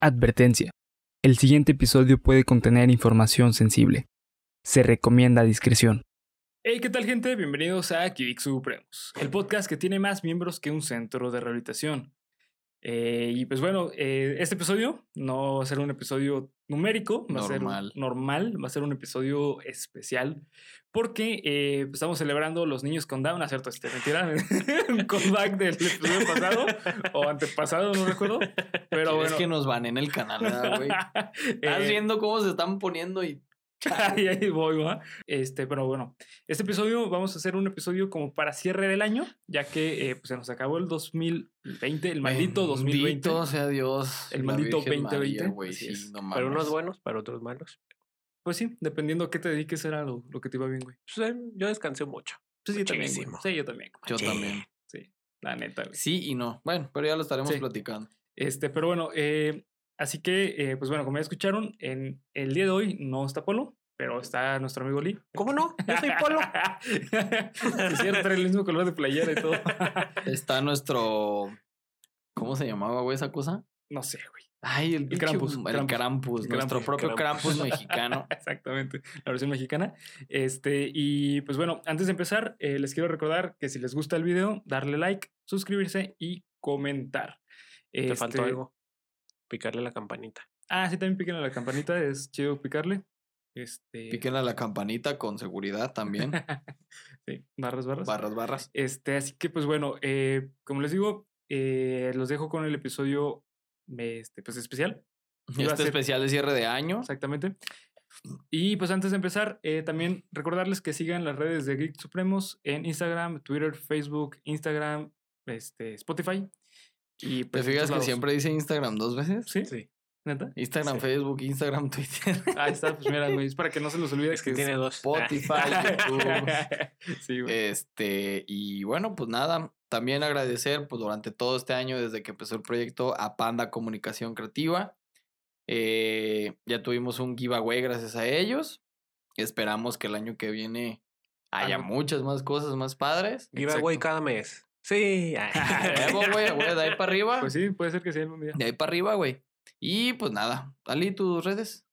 Advertencia. El siguiente episodio puede contener información sensible. Se recomienda discreción. Hey, ¿qué tal gente? Bienvenidos a Kivik Supremos, el podcast que tiene más miembros que un centro de rehabilitación. Eh, y pues bueno, eh, este episodio no va a ser un episodio numérico, va a ser Normal. normal, va a ser un episodio especial, porque eh, pues, estamos celebrando los niños con Down, ¿cierto? Este, mentira, un comeback del episodio pasado o antepasado, no recuerdo. Pero ¿Quieres bueno. que nos van en el canal, ¿verdad, güey? Estás Eh, viendo cómo se están poniendo y. Ahí, ahí voy, ¿va? Este, pero bueno, este episodio vamos a hacer un episodio como para cierre del año, ya que eh, pues se nos acabó el 2020, el maldito 2020. Bendito sea Dios. El y maldito Virgen 2020, María, güey, así sí, no Para unos buenos, para otros malos. Pues sí, dependiendo a qué te dediques era lo, lo que te iba bien, güey. Pues, eh, yo descansé mucho. Pues sí, yo también. Sí, yo también. güey. Yo Sí. también. Sí, la neta, güey. Sí y no. Bueno, pero ya lo estaremos Sí. platicando. Este, pero bueno, eh, así que, eh, pues bueno, como ya escucharon, en el día de hoy no está Polo, pero está nuestro amigo Lee. ¿Cómo no? Yo soy polo. es cierto, trae el mismo color de playera y todo. Está nuestro. ¿Cómo se llamaba, güey, esa cosa? no sé, güey. Ay, el, pinche- Krampus, El Krampus. Krampus, El nuestro Krampus, propio Krampus. Krampus mexicano. Exactamente, la versión mexicana. Este, y pues bueno, antes de empezar, eh, les quiero recordar que si les gusta el video, darle like, suscribirse y comentar. Te faltó Este, algo. Picarle la campanita. Ah, sí, también piquen a la campanita, es chido picarle. Este. Piquen a la campanita con seguridad también. sí, barras, barras. Barras, barras. Este, así que pues bueno, eh, como les digo, eh, los dejo con el episodio este, pues especial. Iba Este ser- especial de cierre de año. Exactamente. Y pues antes de empezar, eh, también recordarles que sigan las redes de Geek Supremos en Instagram, Twitter, Facebook, Instagram, este, Spotify. Y ¿Te pues, fijas que lados. siempre dice Instagram dos veces? ¿Sí? Sí. ¿Neta? Instagram, Sí. Facebook, Instagram, Twitter, Ahí está, pues mira, güey, es para que no se los olvide Es que es- tiene dos. Spotify, YouTube. sí, güey. Este, y bueno, pues nada, también agradecer pues durante todo este año desde que empezó el proyecto a Panda Comunicación Creativa. Eh, ya tuvimos un giveaway gracias a ellos. Esperamos que el año que viene haya muchas más cosas más padres. Giveaway Exacto. cada mes. Sí. Huevo, güey, güey, de ahí para arriba. Pues sí, puede ser que sí algún día. De ahí para arriba, güey. Y pues nada, Ali, tus redes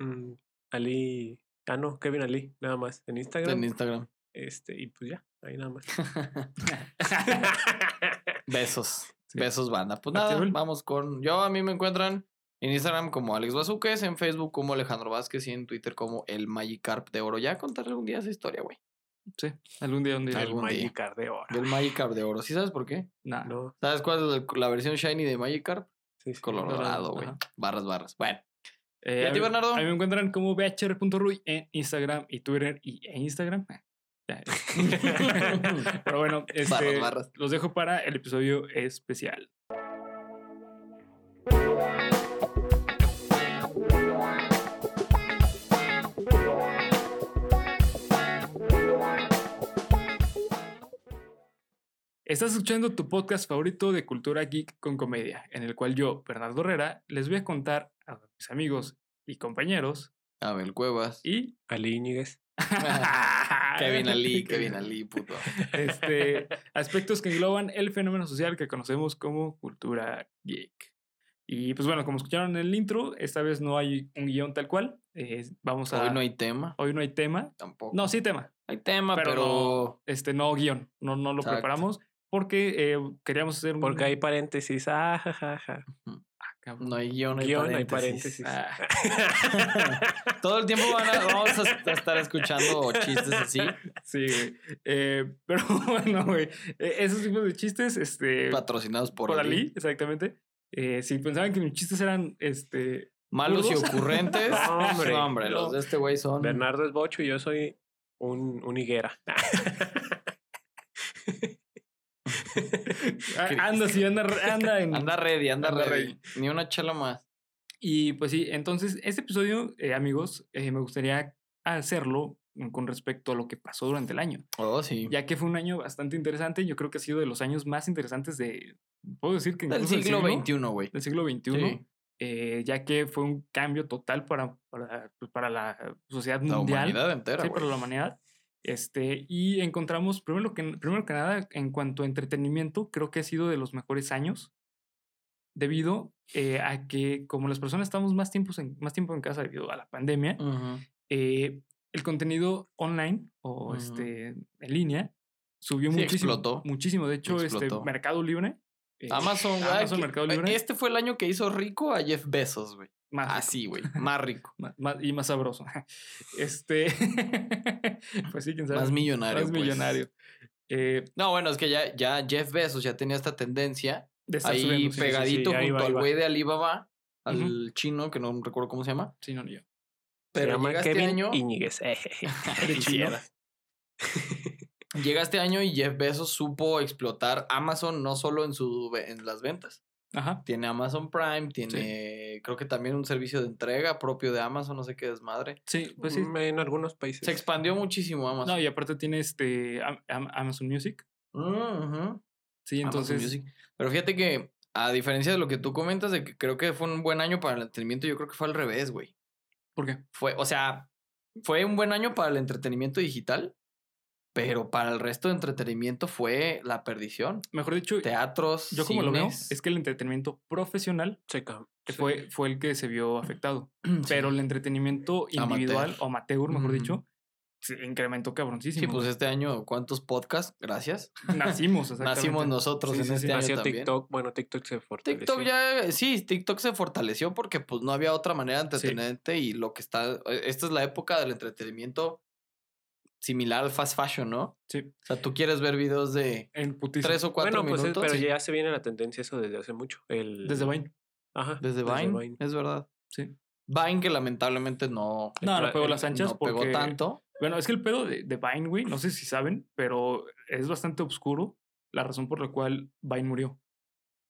Mm, Ali. Ah, no, Kevin Ali, nada más. En Instagram. en Instagram. Este, y pues ya, ahí nada más. Besos. Sí. Besos, banda. Pues ¿A ti, nada, vamos con. Yo a mí me encuentran en Instagram como Alex Bazuques, en Facebook como Alejandro Vázquez y en Twitter como el Magikarp de Oro. Ya contaré algún día esa historia, güey. Sí, algún día, un día. El algún día. Magikarp de oro. Del Magikarp de Oro. ¿Sí sabes por qué? Nah. No, ¿Sabes cuál es la- versión shiny de Magikarp? sí, sí. Color dorado, dorado, güey. Barras, barras. Bueno, Eh, ¿Y a ti, Bernardo? A mí me encuentran como bhr.ruy en Instagram y Twitter y en Instagram. Ah, ya. Pero bueno, este, Barras, barras. los dejo para el episodio especial. Estás escuchando tu podcast favorito de cultura geek con comedia, en el cual yo, Bernardo Herrera, les voy a contar a mis amigos y compañeros Abel Cuevas. y Ali Íñiguez. Kevin Ali, Kevin Ali, puto. Este, aspectos que engloban el fenómeno social que conocemos como cultura geek. Y pues bueno, como escucharon en el intro, esta vez no hay un guion tal cual. eh, vamos a. Hoy no hay tema. hoy no hay tema. Tampoco. No, sí tema, Hay tema, pero, pero. no, este, no guion. No, no lo Exacto. preparamos porque eh, queríamos hacer un. Porque hay paréntesis. Ah, ja, ja, ja. Ah, cabrón. No hay guion, hay Guión, hay paréntesis. Ah, Todo el tiempo van a- vamos a estar escuchando chistes así, sí, güey. Eh, pero bueno, güey. eh, Esos tipos de chistes, este. patrocinados por, por Ali. Ali, exactamente. Eh, si pensaban que mis chistes eran este, Malos y ocurrentes. No, hombre. No, hombre, No. los de este güey son. Bernardo es bocho y yo soy un, un higuera. Anda, sí, anda, anda en. Anda ready, anda, Anda ready. ready. Ni una chela más. Y pues sí, entonces, este episodio, eh, amigos, eh, me gustaría hacerlo con respecto a lo que pasó durante el año, Oh, sí. ya que fue un año bastante interesante. Yo creo que ha sido de los años más interesantes de. Puedo decir que Del siglo XXI, güey. Del siglo XXI. Sí. eh, ya que fue un cambio total para, para, pues, para la sociedad La mundial. humanidad entera, Sí, güey. para la humanidad. Este, y encontramos, primero que, primero que nada, en cuanto a entretenimiento, creo que ha sido de los mejores años. debido eh, a que como las personas estamos más, tiempos en, más tiempo en casa debido a la pandemia, eh, el contenido online o este, en línea subió Sí, muchísimo. explotó. Muchísimo. De hecho, Explotó. este Mercado Libre. eh, Amazon. Amazon, Mercado Libre. Este fue el año que hizo rico a Jeff Bezos, güey. Más Así, güey. Más rico. ma- y más sabroso. Este. pues sí, quién sabe. Más millonario. Más pues. millonario. Eh, No, bueno, es que ya, ya Jeff Bezos ya tenía esta tendencia de estar ahí subiendo, sí, sí, sí. pegadito ahí junto va, al güey de Alibaba, al chino, que no recuerdo cómo se llama. Sí, no, ni yo. Se Pero llama llega este Kevin año. Iñiguez. De chino. Quisieras. Llega este año y Jeff Bezos supo explotar Amazon no solo en, su, en las ventas. Ajá. Tiene Amazon Prime, tiene creo que también un servicio de entrega propio de Amazon, no sé qué desmadre. Sí, pues sí. Mm, En algunos países. Se expandió muchísimo Amazon. No, y aparte tiene este Am- Am- Amazon Music. Mm. Sí, Amazon entonces. Music. Pero fíjate que, a diferencia de lo que tú comentas, de que creo que fue un buen año para el entretenimiento, yo creo que fue al revés, güey. ¿Por qué? Fue, o sea, fue un buen año para el entretenimiento digital, pero para el resto de entretenimiento fue la perdición. Mejor dicho, Teatros, yo como lo veo, cines. es que el entretenimiento profesional Checa. que sí. fue, fue el que se vio afectado. Pero el entretenimiento Amateur. individual o amateur, mejor dicho, se incrementó cabroncísimo. Sí, pues este año, ¿cuántos podcasts? Gracias. nacimos, exactamente. Nacimos nosotros Sí, en sí, este sí. año Nació también. TikTok. Bueno, TikTok se fortaleció. TikTok ya, sí, TikTok se fortaleció porque pues no había otra manera de Sí. entretenerte y lo que está, eh, esta es la época del entretenimiento similar al fast fashion, ¿no? Sí, O sea, tú quieres ver videos de en tres o cuatro Bueno, pues es- pero sí, ya se viene la tendencia eso desde hace mucho. El... Desde Vine. Ajá. desde Vine, es verdad. Sí. Vine que lamentablemente no, No, no pegó las anchas no pegó tanto. Bueno, es que el pedo de, de Vine, güey, no sé si saben, pero es bastante oscuro la razón por la cual Vine murió.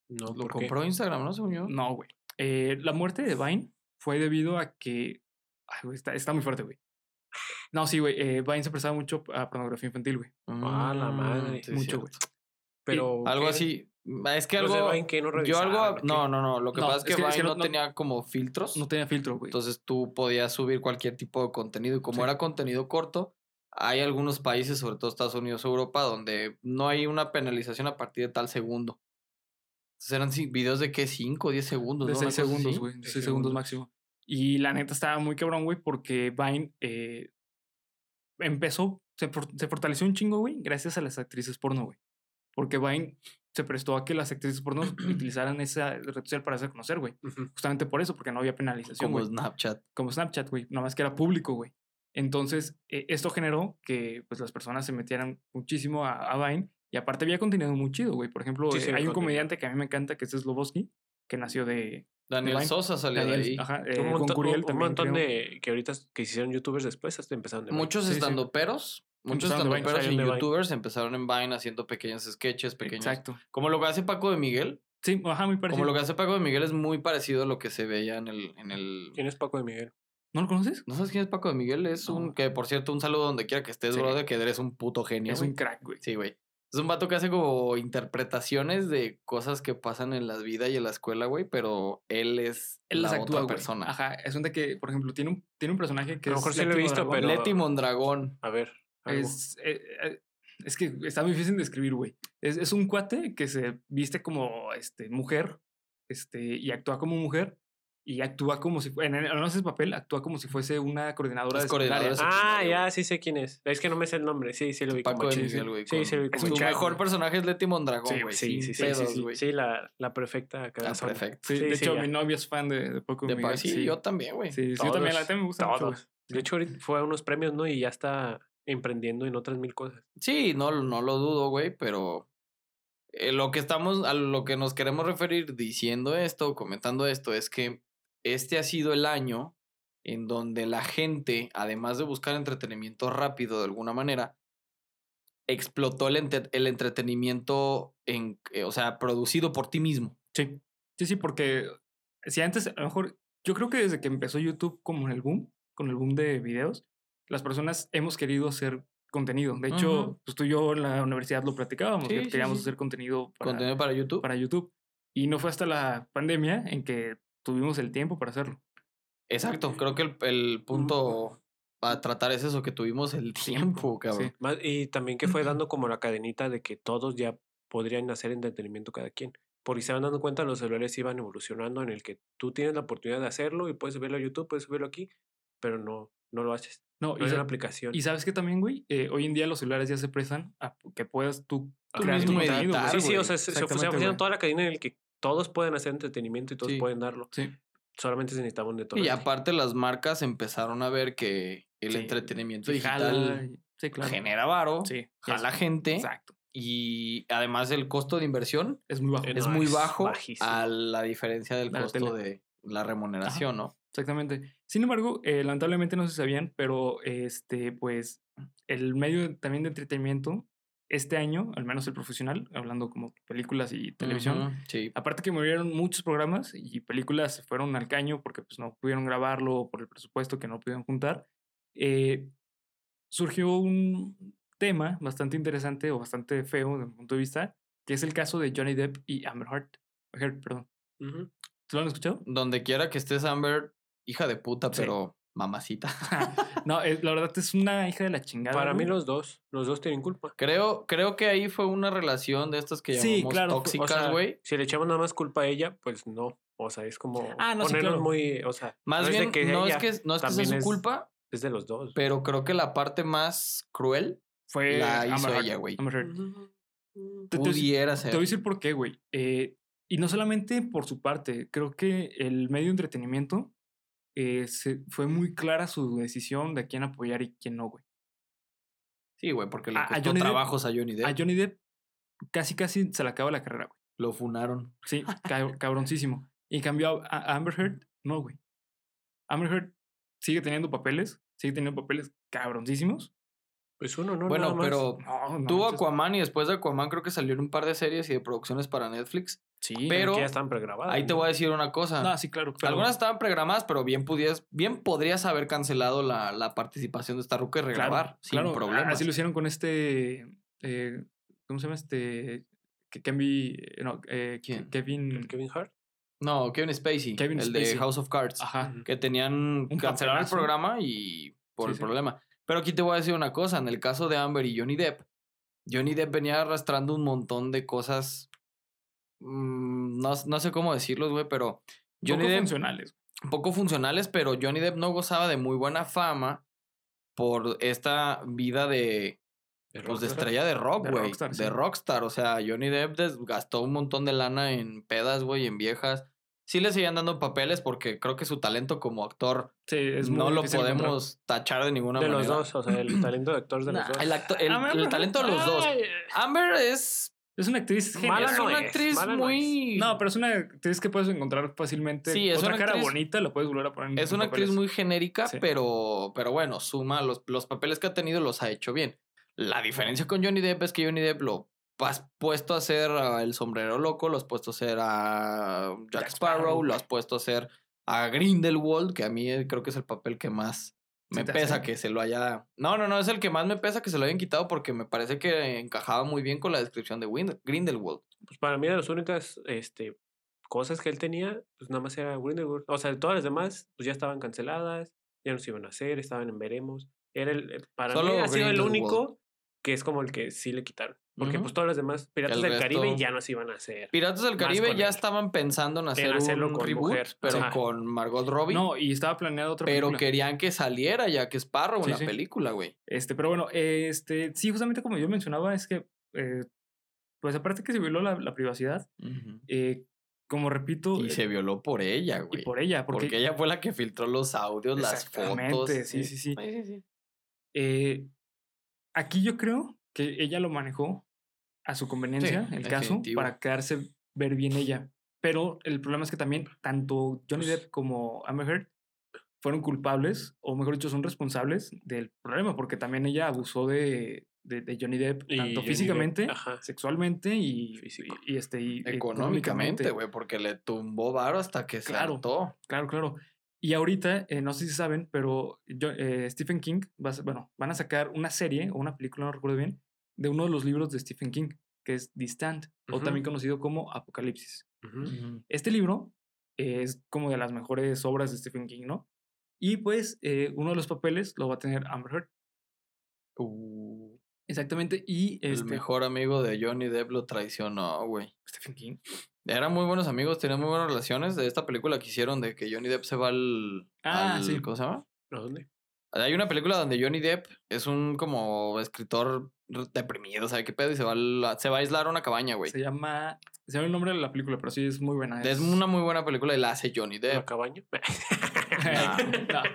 No, Lo ¿por qué? compró Instagram, ¿no? Según yo. No, güey. Eh, la muerte de Vine fue debido a que... Ay, güey, está, está muy fuerte, güey. No, sí, güey. eh, Vine se prestaba mucho a pornografía infantil, güey. Ah, la Mm, madre. mucho, güey. Pero. Algo ¿qué? así. Es que algo. Que no yo algo. No, no, no. Lo que No, pasa es que, es que- es Vine que no, tenía como filtros. No tenía filtro, güey. Entonces tú podías subir cualquier tipo de contenido. Y como Sí. era contenido corto, hay algunos países, sobre todo Estados Unidos o Europa, donde no hay una penalización a partir de tal segundo. Entonces eran videos de qué, 5 o 10 segundos. De ¿no? Una 6 cosa segundos, güey. De Seis 6 segundos segundos. máximo. Y la neta estaba muy cabrón, güey, porque Vine eh, empezó, se, se fortaleció un chingo, güey, gracias a las actrices porno, güey. Porque Vine se prestó a que las actrices porno utilizaran esa red social para hacer conocer, güey. Ujú. Justamente por eso, porque no había penalización, Como güey. Snapchat. Como Snapchat, güey. Nada más que era público, güey. Entonces, eh, esto generó que pues, las personas se metieran muchísimo a, a Vine. Y aparte había contenido muy chido, güey. Por ejemplo, Sí, eh, sí, hay un contenido. comediante que a mí me encanta, que es Sloboski, que nació de... Daniel. Sosa salió de ahí. ajá, eh, un con montón, Curiel un también, montón creo. de que ahorita que hicieron youtubers después hasta empezaron de. Muchos estando peros. Muchos Empezaron de estando Vine, peros y Vine. youtubers empezaron en Vine haciendo pequeños sketches, pequeños. Exacto. Como lo que hace Paco de Miguel. Sí, ajá, muy parecido. Como lo que hace Paco de Miguel es muy parecido a lo que se veía en el, en el... ¿Quién es Paco de Miguel? ¿No lo conoces? ¿No sabes quién es Paco de Miguel? Es un... Que, por cierto, un saludo donde quiera que estés, Sí. brother, que eres un puto genio. Es güey. un crack, güey. Sí, güey. Es un vato que hace como interpretaciones de cosas que pasan en la vida y en la escuela, güey, pero él es Él la las actúa, otra güey. persona. Ajá, es un de que, por ejemplo, tiene un, tiene un personaje que A lo es mejor sí lo he Leti visto, Mondragón. pero- Leti Mondragón. A ver. algo. Es, eh, eh, es que está muy difícil de escribir, güey. Es, es un cuate que se viste como este, mujer este, y actúa como mujer y actúa como si en, en ese papel, actúa como si fuese una coordinadora Es de coordinadora Ah, ya, sí sé quién es. Es que no me sé el nombre. Sí, sí lo vi Paco como de. Miguel, güey. Sí, sí lo vi es como Su mejor personaje es Leti Mondragón, Sí, güey. Sí, sí, sí, pedos, sí, sí. Sí, la, la perfecta cagazona. perfecto. Sí, Sí, de sí, hecho, ya. mi novia es fan de, de Poco De Miguel. sí, yo también, güey. Sí, sí, yo también, la neta me gusta mucho. Todos. De hecho, ahorita fue a unos premios, ¿no? Y ya está emprendiendo en otras mil cosas. Sí, no, no lo dudo, güey, pero eh, lo que estamos, a lo que nos queremos referir diciendo esto, comentando esto, es que este ha sido el año en donde la gente, además de buscar entretenimiento rápido de alguna manera, explotó el, entretenimiento, en, eh, o sea, producido por ti mismo. Sí, sí, sí, porque si antes, a lo mejor, yo creo que desde que empezó YouTube como en el boom, con el boom de videos, las personas hemos querido hacer contenido. De hecho, pues tú y yo en la universidad lo platicábamos, Sí, que sí, queríamos sí. hacer contenido para, Contenido para YouTube. para YouTube. Y no fue hasta la pandemia en que tuvimos el tiempo para hacerlo. Exacto, creo que el, el punto a tratar es eso, que tuvimos el tiempo, cabrón. Sí. Y también que fue dando como la cadenita de que todos ya podrían hacer entretenimiento cada quien. porque se van dando cuenta los celulares iban evolucionando en el que tú tienes la oportunidad de hacerlo y puedes subirlo a YouTube, puedes subirlo aquí, pero no, no lo haces. No, No y, es una aplicación. y sabes que también, güey, Eh, hoy en día los celulares ya se prestan a que puedas tú Tú crear tu contenido, editar, sí, sí, o sea, se, se se toda la cadena en el que todos pueden hacer entretenimiento y todos Sí. pueden darlo. Sí. Solamente se necesitaba un detonante. Y aparte las marcas empezaron a ver que el Sí. entretenimiento digital jala, claro. genera varo, Sí. jala es- gente Exacto. y además el costo de inversión Es muy bajo. Es no, muy es bajo bajísimo. a la diferencia del la costo tele. de la remuneración, ¿no? Exactamente. Sin embargo, eh, lamentablemente no se sabían, pero este, pues, el medio también de entretenimiento, este año, al menos el profesional, hablando como películas y televisión, Sí. aparte que murieron muchos programas y películas se fueron al caño porque pues no pudieron grabarlo por el presupuesto que no pudieron juntar, eh, surgió un tema bastante interesante o bastante feo desde mi punto de vista, que es el caso de Johnny Depp y Amber Heard. Heard, perdón. ¿Tú lo han escuchado? Donde quiera que estés, Amber, hija de puta, Sí. pero mamacita. no, eh, la verdad es una hija de la chingada. Para mí los dos, los dos tienen culpa. Creo, creo que ahí fue una relación de estas que Sí, llamamos claro, fue- o O tóxicas, sea, güey. si le echamos nada más culpa a ella, pues no. O sea, es como Ah, no, sí, claro. muy, o sea, Más no es bien, que no, es que, no es que sea su es- culpa, es de los dos. pero creo que la parte más cruel Fue la hizo ella, güey. Te- te voy a decir- pudiera Te ser. voy a decir por qué, güey. Eh, y no solamente por su parte, creo que el medio de entretenimiento eh, se- fue muy clara su decisión de a quién apoyar y quién no, güey. Sí, güey, porque le A- a costó Depp- trabajos a Johnny Depp. A Johnny Depp casi, casi se le acaba la carrera, güey. Lo funaron. Sí, cab- cabroncísimo. Y en cambio a, a Amber Heard, no, güey. Amber Heard sigue teniendo papeles, sigue teniendo papeles cabroncísimos. Pues uno, no, bueno, nada más. pero No, no, tuvo. Aquaman y después de Aquaman creo que salieron un par de series y de producciones para Netflix. Sí, pero- que ya están pregrabadas. Ahí te voy a decir una cosa. No, sí, claro. pero- Algunas estaban programadas, pero bien, pudieras, bien podrías haber cancelado la, la participación de esta ruca y regrabar sin claro, a- problemas. Así lo hicieron con este. eh, ¿Cómo se llama este? Que Kevin. No, eh, ¿Quién? Kevin. ¿El Kevin Hart. No, Kevin Spacey, Kevin el de. House of Cards, Ajá. Que tenían cancelaron el programa y por Sí, el sí. problema. Pero aquí te voy a decir una cosa, en el caso de Amber y Johnny Depp, Johnny Depp venía arrastrando un montón de cosas, mm, no, no sé cómo decirlos, güey, pero Johnny poco Depp funcionales. poco funcionales, pero Johnny Depp no gozaba de muy buena fama por esta vida de, de pues, de estrella de rock, De güey. De sí. rockstar. O sea, Johnny Depp des- gastó un montón de lana en pedas, güey, en viejas. Sí le seguían dando papeles porque creo que su talento como actor Sí, es no lo encontrar. podemos tachar de ninguna De manera. los dos, o sea, el talento de actor de los dos. el, acto- el- talento de los dos. Amber es, Es una actriz genial. Mala es una actriz mala muy... No, pero es una actriz que puedes encontrar fácilmente. Sí, es Otra una cara actriz- bonita la puedes volver a poner en Es una actriz muy genérica, Sí. pero, pero bueno, suma los, los papeles que ha tenido, los ha hecho bien. La diferencia con Johnny Depp es que Johnny Depp lo has puesto a hacer a el sombrero loco, lo has puesto a hacer a Jack, Jack Sparrow, Sparrow, lo has puesto a hacer a Grindelwald, que a mí eh, creo que es el papel que más me ¿Se te pesa hace? que se lo haya... No, no, no, es el que más me pesa que se lo hayan quitado porque me parece que encajaba muy bien con la descripción de Wind- Grindelwald. Pues para mí de las únicas este, cosas que él tenía, pues nada más era Grindelwald. O sea, todas las demás, pues ya estaban canceladas, ya no se iban a hacer, estaban en veremos. Era el, eh, para Solo mí ha sido el único que es como el que sí le quitaron. Porque pues todas las demás, Piratas El del Caribe ya no se iban a hacer. Piratas del Caribe ya él. estaban pensando en hacer hacerlo un con reboot, mujer. pero Ajá. con Margot Robbie. No, y estaba planeada otra Pero película. querían que saliera ya que Sparrow en Sí, la sí. película, güey. Este, pero bueno, este, sí, justamente como yo mencionaba, es que, eh, pues aparte que se violó la, la privacidad, eh, como repito, Y eh, se violó por ella, y güey. por ella, porque, Porque ella fue la que filtró los audios, las Exactamente, fotos. sí, sí, sí. eh, aquí yo creo que ella lo manejó a su conveniencia, el caso, definitivo. para quedarse ver bien ella. Pero el problema es que también tanto Johnny Pues Depp como Amber Heard fueron culpables, o mejor dicho, son responsables del problema, porque también ella abusó de, de, de Johnny Depp, Y tanto Johnny físicamente, Depp, sexualmente y, y, y, este, y Económicamente, güey, porque le tumbó varo hasta que se Claro. hartó. Claro, claro. Y ahorita, eh, no sé si saben, pero yo- eh, Stephen King, va bueno, van a sacar una serie o una película, no recuerdo bien, de uno de los libros de Stephen King, que es The Stand, o también conocido como Apocalipsis. Este libro es como de las mejores obras de Stephen King, ¿no? Y pues eh, uno de los papeles lo va a tener Amber Heard. Uh, Exactamente. Y el este, mejor amigo de Johnny Depp lo traicionó, güey. Stephen King. Eran muy buenos amigos, tenían muy buenas relaciones. De esta película que hicieron de que Johnny Depp se va al. Ah, al- sí. ¿Cómo se llama? ¿A dónde? Hay una película donde Johnny Depp es un como escritor deprimido, ¿sabe qué pedo? Y se va, al- se va a aislar a una cabaña, güey. Se llama. Se llama el nombre de la película, pero sí es muy buena. Es una muy buena película y la hace Johnny ¿La Depp. cabaña? No. Eh,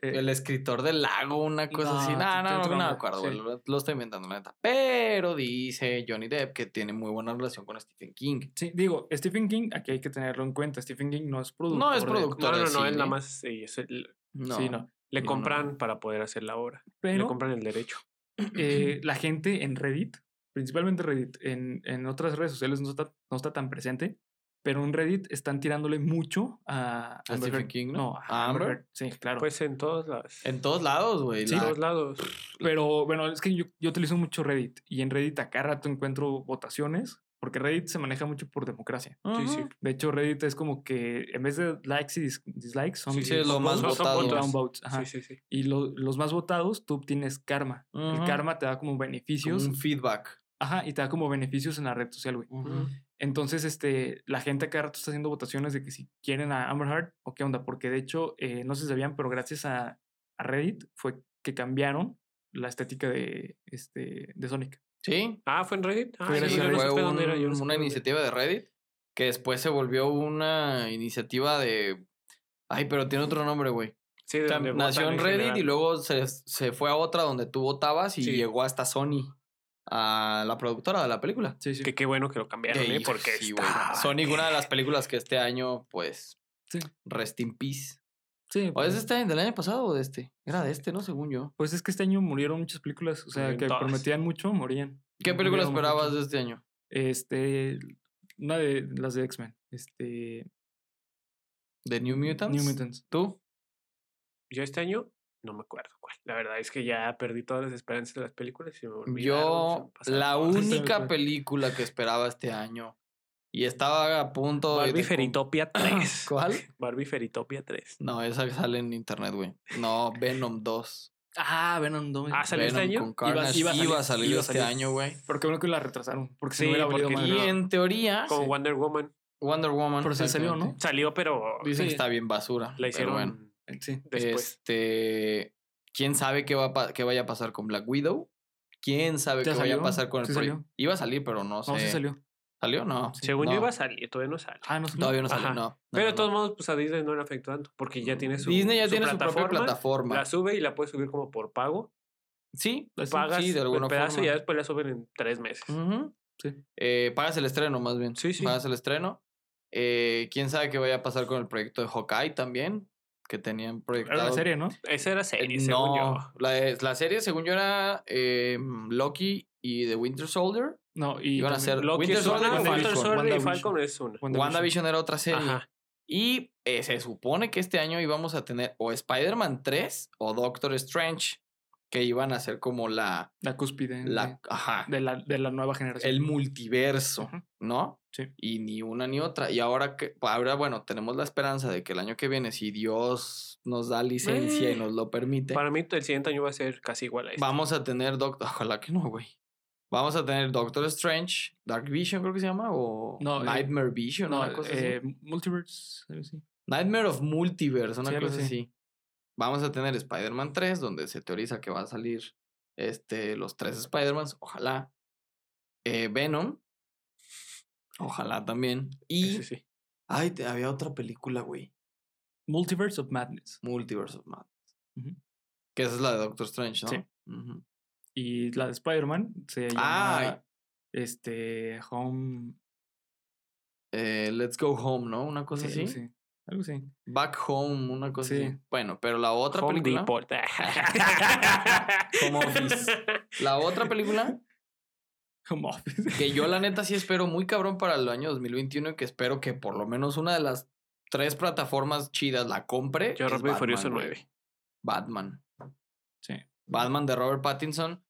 El escritor del lago, una cosa No, así. No, no, no, me acuerdo, sí. güey. Lo, estoy inventando, la neta. Pero dice Johnny Depp que tiene muy buena relación con Stephen King. Sí, digo, Stephen King, aquí hay que tenerlo en cuenta. Stephen King no es productor. No es de- productor. No, no, de no, él cine. nada más sí, es el- No. Sí, no. le No, no, compran no. para poder hacer la obra. le compran el derecho. Eh, la gente en Reddit, principalmente Reddit, en, en otras redes sociales no está, no está tan presente, pero en Reddit están tirándole mucho a, ¿A Amber Stephen. King, no? No, ¿A Amber. Sí, claro. Pues en todas las. En todos lados, güey. Sí, en la- todos lados. Pero bueno, es que yo, yo utilizo mucho Reddit y en Reddit a cada rato encuentro votaciones porque Reddit se maneja mucho por democracia. Sí, sí. De hecho, Reddit es como que en vez de likes y dis- dislikes, son, Sí, sí, es lo son más votes votado. y downvotes. Ajá. Sí, sí, sí. Y lo- los más votados, tú obtienes karma. El karma te da como Como beneficios. un feedback. Ajá, y te da como beneficios en la red social, güey. Entonces, este, la gente a cada rato está haciendo votaciones de que si quieren a Amber Heard o qué onda, porque de hecho, eh, no sé si sabían, pero gracias a, a Reddit fue que cambiaron la estética de, este, de Sonic. Sí. Ah, fue en Reddit. Ah, sí, yo no fue supe dónde era, yo no un- una iniciativa de Reddit que después se volvió una iniciativa de... Ay, pero tiene otro nombre, güey. Sí, de O sea, donde nació en Reddit y luego se, se fue a otra donde tú votabas y Sí. llegó hasta Sony, a la productora de la película. Sí, sí. Que qué bueno que lo cambiaron, ¿eh? Porque sí, está- una de las películas que este año, pues, Sí. rest in peace. Sí, ¿O es pues, de este, del año pasado o de este? Era de este, ¿no? Según yo. pues es que este año murieron muchas películas, o sea, que todas. prometían mucho, morían. ¿Qué película Murieron esperabas mucho. de este año? Este, una de las de X-Men, este, ¿De New Mutants? New Mutants. ¿Tú? Yo este año no me acuerdo cuál. La verdad es que ya perdí todas las esperanzas de las películas y me Yo, la única película que esperaba este año y estaba a punto de- Barbie de... Feritopia 3. ¿Cuál? Barbie Feritopia 3. No, esa sale en internet, güey. No, Venom 2. Ah, Venom 2. Ah, ¿salió este año? con Iba- iba, iba a salir, salir iba a este salir. año, güey. Porque bueno que la retrasaron, porque si Sí, no hubiera valido porque. Y en teoría, Como Wonder Woman. Wonder Woman. Pero sí salió, ¿no? Salió, pero Dicen Sí. que está bien basura. la pero hicieron bueno. Sí. después. Este, ¿quién sabe qué, va a qué vaya a pasar con Black Widow? ¿Quién sabe qué vaya a pasar con el sí proyecto? salió. Iba a salir, pero no sé. No, sí salió. ¿Salió? No. Según yo iba a salir, todavía no sale. Ah, no salió. Todavía no salió, no. no, pero de todos no. modos, pues a Disney no le afectó tanto, porque ya tiene su Disney ya tiene su propia plataforma, plataforma. La sube y la puede subir como por pago. Sí, Así, Pagas sí, de alguna el pedazo forma. y ya después la suben en tres meses. Sí. Eh, pagas el estreno, más bien. Sí, sí. Pagas el estreno. Eh, ¿Quién sabe qué vaya a pasar con el proyecto de Hawkeye también? Que tenían proyectado. Era la serie, ¿no? Esa era Eh, serie, según yo. no, la, de- la serie, según yo, era eh, Loki y The Winter Soldier. No, y Iban a ser Loki Winter Soldier y Winter Falcon, Soldier y. Falcon es una. WandaVision. WandaVision era otra serie. Ajá. Y eh, se supone que este año íbamos a tener o Spider-Man 3 o Doctor Strange, que iban a ser como la. La cúspide la ajá. de, la, de la nueva generación. El multiverso. ¿no? Sí. Y ni una ni otra. Y ahora que, ahora, bueno, tenemos la esperanza de que el año que viene, si Dios nos da licencia y Eh, nos lo permite, Para mí el siguiente año va a ser casi igual a este. vamos a tener Doctor. Ojalá que no, güey. Vamos a tener Doctor Strange, Dark Vision, creo que se llama, o No, eh, Nightmare Vision, no, una cosa así. eh, Multiverse, algo así. Nightmare of Multiverse, una Sí, cosa así. así. Vamos a tener Spider-Man 3, donde se teoriza que va a salir este, los tres Spider-Mans, ojalá. Eh, Venom, ojalá también. Y, Sí, sí. ay, te- había otra película, güey. Multiverse of Madness. Multiverse of Madness. Ujú. Que esa es la de Doctor Strange, ¿no? Sí. Ujú. Y la de Spider-Man se llama este Home. Eh, Let's Go Home, ¿no? Una cosa sí, así. Algo así. Back Home, una cosa Sí. así. Bueno, pero la otra Home película. Home Office. La otra película Home Office. que yo la neta sí espero muy cabrón para el año 2021 y que espero que por lo menos una de las tres plataformas chidas la compre. Yo Rápido y Furioso Batman, güey. 9. Batman. Sí. Batman de Robert Pattinson.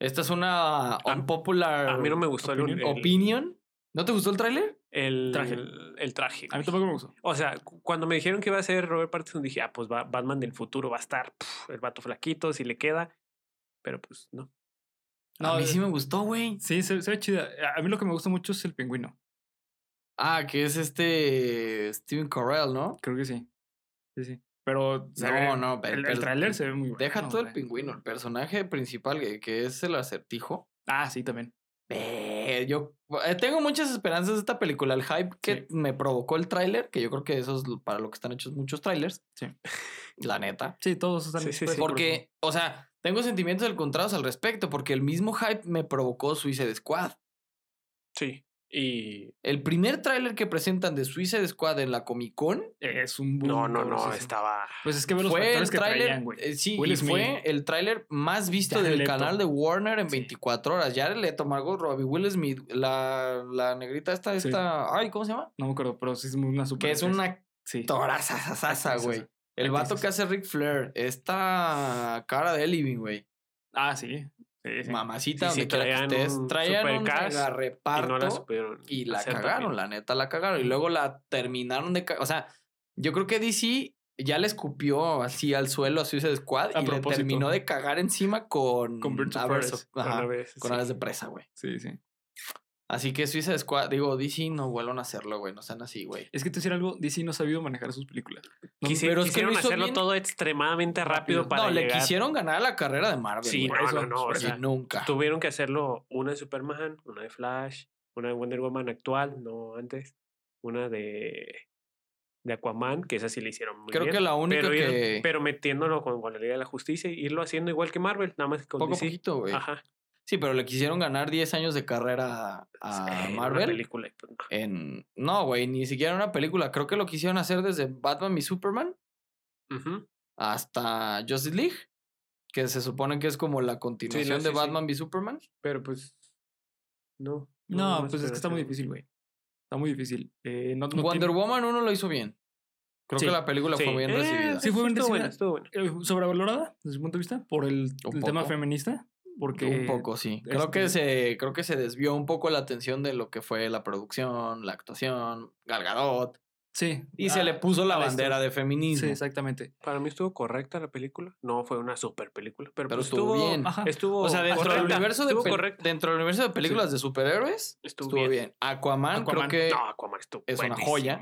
Esta es una unpopular A mí no me gustó el, Opinion. el, opinion. ¿No te gustó el tráiler? el Traje. el- el traje. A mí tampoco me gustó. O sea, cu- cuando me dijeron que iba a ser Robert Pattinson, dije, ah, pues va- Batman del futuro va a estar el vato flaquito, si le queda. Pero pues no. a mí sí me gustó, güey. Sí, se, se ve chida. A- mí lo que me gusta mucho es el pingüino. Ah, que es este Steven Carell, ¿no? Creo que sí. Sí, sí. Pero se No, ve- no, el, pero- el tráiler se ve muy bueno. Deja todo el pingüino, el personaje principal que, que es el acertijo. Ah, sí, también. Ve, yo eh, tengo muchas esperanzas de esta película. El hype que Sí. me provocó el tráiler, que yo creo que eso es para lo que están hechos muchos trailers. Sí. La neta. Sí, todos están Sí, sí, sí. por Porque, o sea, tengo sentimientos encontrados al respecto, porque el mismo hype me provocó Suicide Squad. Sí. Y. El primer tráiler que presentan de Suicide Squad en la Comic Con. Es un boom. No, no, no. Estaba. Pues es que los fue el tráiler, eh, sí, Will y fue el tráiler más visto Jared del Leto. canal de Warner en Sí. 24 horas. Jared Leto, Margot Robbie, Will Smith, la, la negrita esta, Sí. esta, ay, ¿cómo se llama? No me acuerdo, pero sí es una super. Que es una Sí. torazazazasa, güey. El vato que hace Ric Flair, esta cara de Living, güey. Ah, sí. Sí, sí. Mamacita, Sí, donde quiera que estés. Traían un mega Y reparto no la supieron. y la cagaron, también. la neta la cagaron. Y luego la terminaron de cagar. O sea, yo creo que DC ya le escupió así al suelo a Suicide Squad A y le terminó de cagar encima con, Con Birds of Prey. Con alas de presa, güey. Sí, sí. Así que Suicide Squad, digo, DC no vuelvan a hacerlo, güey. No sean así, güey. Es que te decir algo, DC no ha sabido manejar sus películas. No, Quisi- pero es que quisieron hacerlo bien todo extremadamente rápido, rápido. para no, le quisieron ganar la carrera de Marvel. Sí, no, eso, no, no. O sea, nunca. tuvieron que hacerlo una de Superman, una de Flash, una de Wonder Woman actual, no antes, una de, de Aquaman, que esa sí le hicieron muy Creo bien. que la única pero, ir- que. pero metiéndolo con, la Liga de la Justicia y irlo haciendo igual que Marvel, nada más que con poco DC. poquito, güey. Ajá. Sí, pero le quisieron ganar 10 años de carrera a Sí, una Marvel. película, y no. En. No, güey, ni siquiera una película. Creo que lo quisieron hacer desde Batman y Superman hasta Justice League. Que se supone que es como la continuación sí, de sí. Batman v Superman. Pero pues. No. No, pues es que está muy difícil, güey. Está muy difícil. Eh, no, no Wonder tiene- Woman 1 lo hizo bien. Creo Sí, que la película Sí. fue bien Eh, recibida. Sí, fue bien buena, recibida. estuvo buena. eh, sobrevalorada desde su punto de vista por el, tema feminista. Porque un poco, sí. Creo que este- se, creo que se desvió un poco la atención de lo que fue la producción, la actuación, Gal Gadot. Sí. Y se le puso la bandera de feminismo. Sí, exactamente. Para mí estuvo correcta la película. No fue una super película, pero, Pero pues estuvo bien. Ajá. Estuvo O sea, dentro del universo de estuvo correcta. dentro del universo de películas de superhéroes Estuvo estuvo, bien. bien. Aquaman, Aquaman. creo que No, Aquaman estuvo es una joya.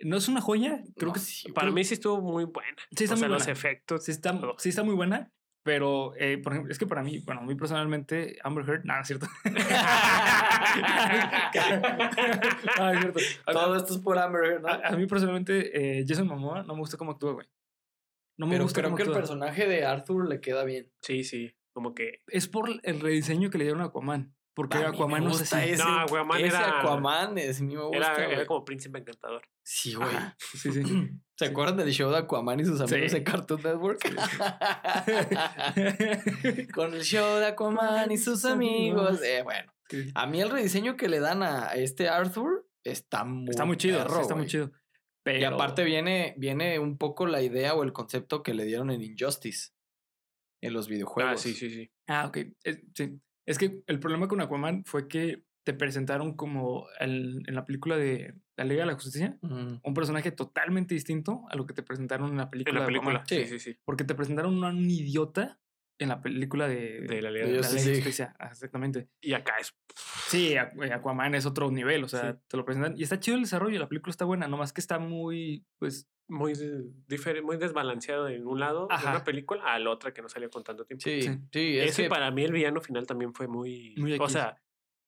No es una joya. Creo No, que sí, Para creo- mí sí estuvo muy buena. Sí, está o sea, muy los buena. efectos. sí está, todo. sí está muy buena. Pero, eh, por ejemplo, es que para mí, bueno, a mí personalmente, Amber Heard, nada, es cierto. no, es cierto. Todo esto es por Amber Heard, ¿no? A, a mí personalmente, eh, Jason Momoa no me gusta cómo actúa, güey. No me Pero gusta creo cómo que el personaje de Arthur le queda bien. Sí, sí. Como que. Es por el rediseño que le dieron a Aquaman. Porque A Aquaman no gusta así. ese, No, Aquaman ese era- Aquaman es, a mí me gusta, Era, güey. era como príncipe encantador. Sí, güey. Ajá, Sí, sí. ¿Se acuerdan del show de Aquaman y sus amigos Sí. de Cartoon Network? Con el show de Aquaman y sus amigos. Eh, bueno, a mí el rediseño que le dan a este Arthur está muy Está muy chido, perro, está muy chido. Pero, Y aparte viene, viene un poco la idea o el concepto que le dieron en Injustice. En los videojuegos. Ah, sí, sí, sí. Ah, ok. Es, sí. Es que el problema con Aquaman fue que te presentaron como el- en la película de La Liga de la Justicia Ujú. un personaje totalmente distinto a lo que te presentaron en la En película. la de película. Aquaman. Sí, Sí. sí, sí. Porque te presentaron a un idiota en la película de, De la Liga de de la Liga de. Justicia. Ah, Exactamente. Y acá es. Sí, Aqu- Aquaman es otro nivel, o sea, Sí. te lo presentan. Y está chido el desarrollo, la película está buena, nomás que está muy, pues, Muy, diferente, muy desbalanceado en un lado de una película a la otra que no salió con tanto tiempo. Sí, Sí. sí, es Eso y que- para mí el villano final también fue muy. Muy o sea,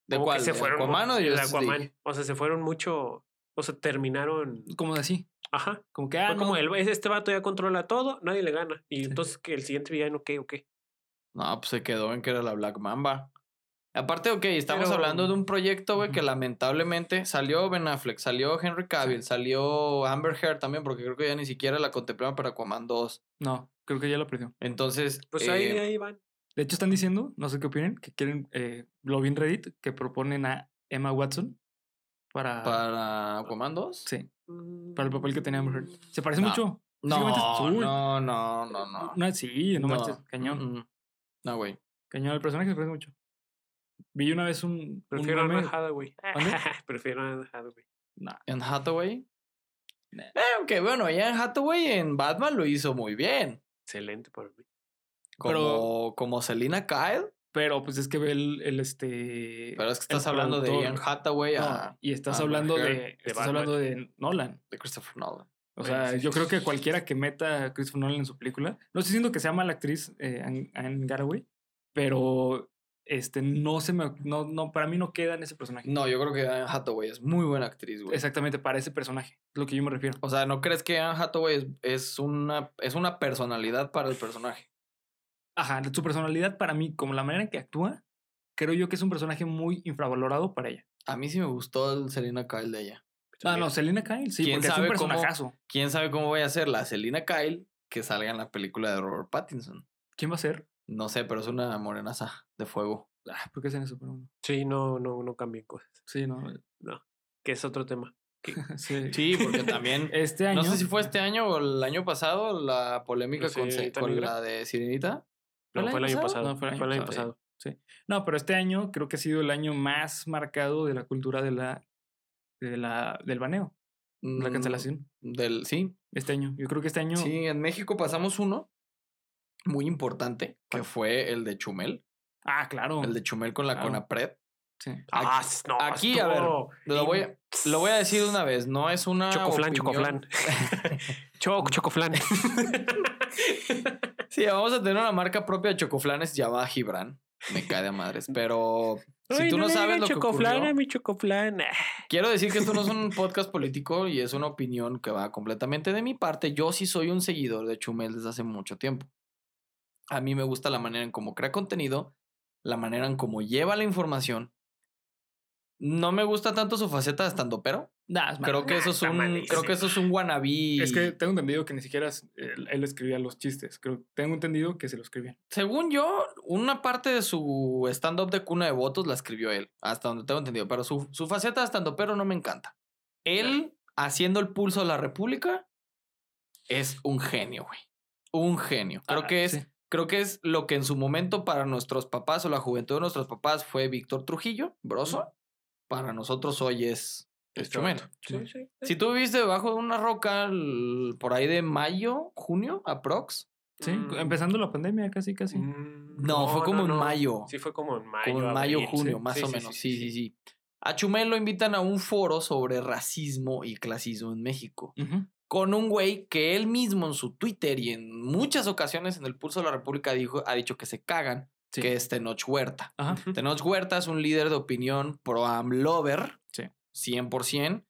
¿De como cuál? que se ¿De fueron. Aquaman o de Aquaman. O sea, se fueron mucho. O sea, terminaron. como de así. Ajá. Como que, ah, como el, este vato ya controla todo, nadie le gana. Y Sí. entonces que el siguiente villano, ¿qué o qué? No, pues se quedó en que era la Black Mamba. Aparte, ok, estamos Pero- hablando de un proyecto, güey, que lamentablemente salió Ben Affleck, salió Henry Cavill, salió Amber Heard también, porque creo que ya ni siquiera la contemplaban para Aquaman 2. No, creo que ya lo perdió. Entonces, Pues ahí, eh, ahí van. De hecho, están diciendo, no sé qué opinen, que quieren, eh, lo vi en Reddit, que proponen a Emma Watson para... para Aquaman 2. Sí, para el papel que tenía Amber Heard. Se parece No. mucho. No, no, no, no, no. No, sí, no, manches, cañón. mm, mm. No, güey. Cañón, el personaje se parece mucho. Vi una vez un, un Prefiero a meme- Anne Hathaway. ¿Mande? Prefiero a Anne Hathaway. Nah, En Hathaway. Nah. Eh, aunque bueno, ya en Hathaway en Batman lo hizo muy bien. Excelente para mí. Como, Pero- como Selina Kyle, Pero pues es que ve el, el, este. Pero es que estás hablando de. Ian Hathaway No, a, y estás a hablando de. Estás hablando de Nolan. de Christopher Nolan. O sea, sí, yo creo que cualquiera que meta a Christopher Nolan en su película, no estoy diciendo que sea mala actriz eh, Anne, Anne Hathaway, pero este no se me no, no para mí no queda en ese personaje. No, yo creo que Anne Hathaway es muy buena actriz, güey. Exactamente para ese personaje, es lo que yo me refiero. O sea, ¿no crees que Anne Hathaway es, es una, es una personalidad para el personaje? Ajá, su personalidad para mí, como la manera en que actúa, creo yo que es un personaje muy infravalorado para ella. A mí sí me gustó el Selena Kyle de ella. Ah, no, Selena Kyle, sí, ¿Quién porque es sabe un cómo- personajazo. ¿Quién sabe cómo voy a hacer la Selena Kyle que salga en la película de Robert Pattinson? ¿Quién va a ser? No sé, pero es una morenaza de fuego. Ah, ¿Por qué hacen eso? Pero bueno, Sí, no, no, no cambien cosas. Sí, no. Que es otro tema. sí. Sí, porque también... Este año. No sé si fue este año o el año pasado la polémica ¿La con, la de Sirenita. No, fue el año pasado. No, fue el año fue el año pasado. pasado. No, pero este año creo que ha sido el año más marcado de la cultura de la, de la del baneo, la Mm, cancelación. Del, sí, Este año. Yo creo que este año. sí, en México pasamos uno muy importante, que fue el de Chumel. Ah, claro. El de Chumel con la Claro. Conapred. Sí. Ah, Aquí- no, aquí, a ver, Lo voy, a, lo voy a decir de una vez, no es una Chocoflan, opinión- chocoflan. Choc, chocoflan. Sí, vamos a tener una marca propia de chocoflanes llamada Gibran. Me cae de madres, pero si Ay, tú no, sabes lo que chocoflan ocurrió, a mi chocoflan. Ah, quiero decir que esto no es un podcast político y es una opinión que va completamente de mi parte. Yo sí soy un seguidor de Chumel desde hace mucho tiempo. A mí me gusta la manera en cómo crea contenido, la manera en cómo lleva la información. No me gusta tanto su faceta de estando pero. Nah, Creo que eso es un, creo que eso es un wannabe. Es que tengo entendido que ni siquiera es- él, él escribía los chistes. Creo, tengo entendido que se los escribía. Según yo, una parte de su stand-up de cuna de votos la escribió él, hasta donde tengo entendido. Pero su, su faceta de stand pero no me encanta. Él, haciendo el pulso de la República, es un genio, güey. Un genio. Creo Ah, que es. sí. Creo que es lo que en su momento para nuestros papás o la juventud de nuestros papás fue Víctor Trujillo, Broso. Para nosotros hoy es, es Chumel. Sí, sí. Si tú viviste debajo de una roca l- por ahí de mayo, junio, aprox. Sí, Mm. empezando la pandemia, casi, casi. Mm, No, fue como en no. mayo. Sí, fue como en mayo. como en mayo, abril, junio, sí. más Sí, o sí, menos. Sí, sí, sí. A Chumel lo invitan a un foro sobre racismo y clasismo en México. Ujú. Con un güey que él mismo en su Twitter y en muchas ocasiones en el Pulso de la República dijo, ha dicho que se cagan, Sí. que es Tenoch Huerta. Ajá. Tenoch Huerta es un líder de opinión pro AMLover, Sí. 100%.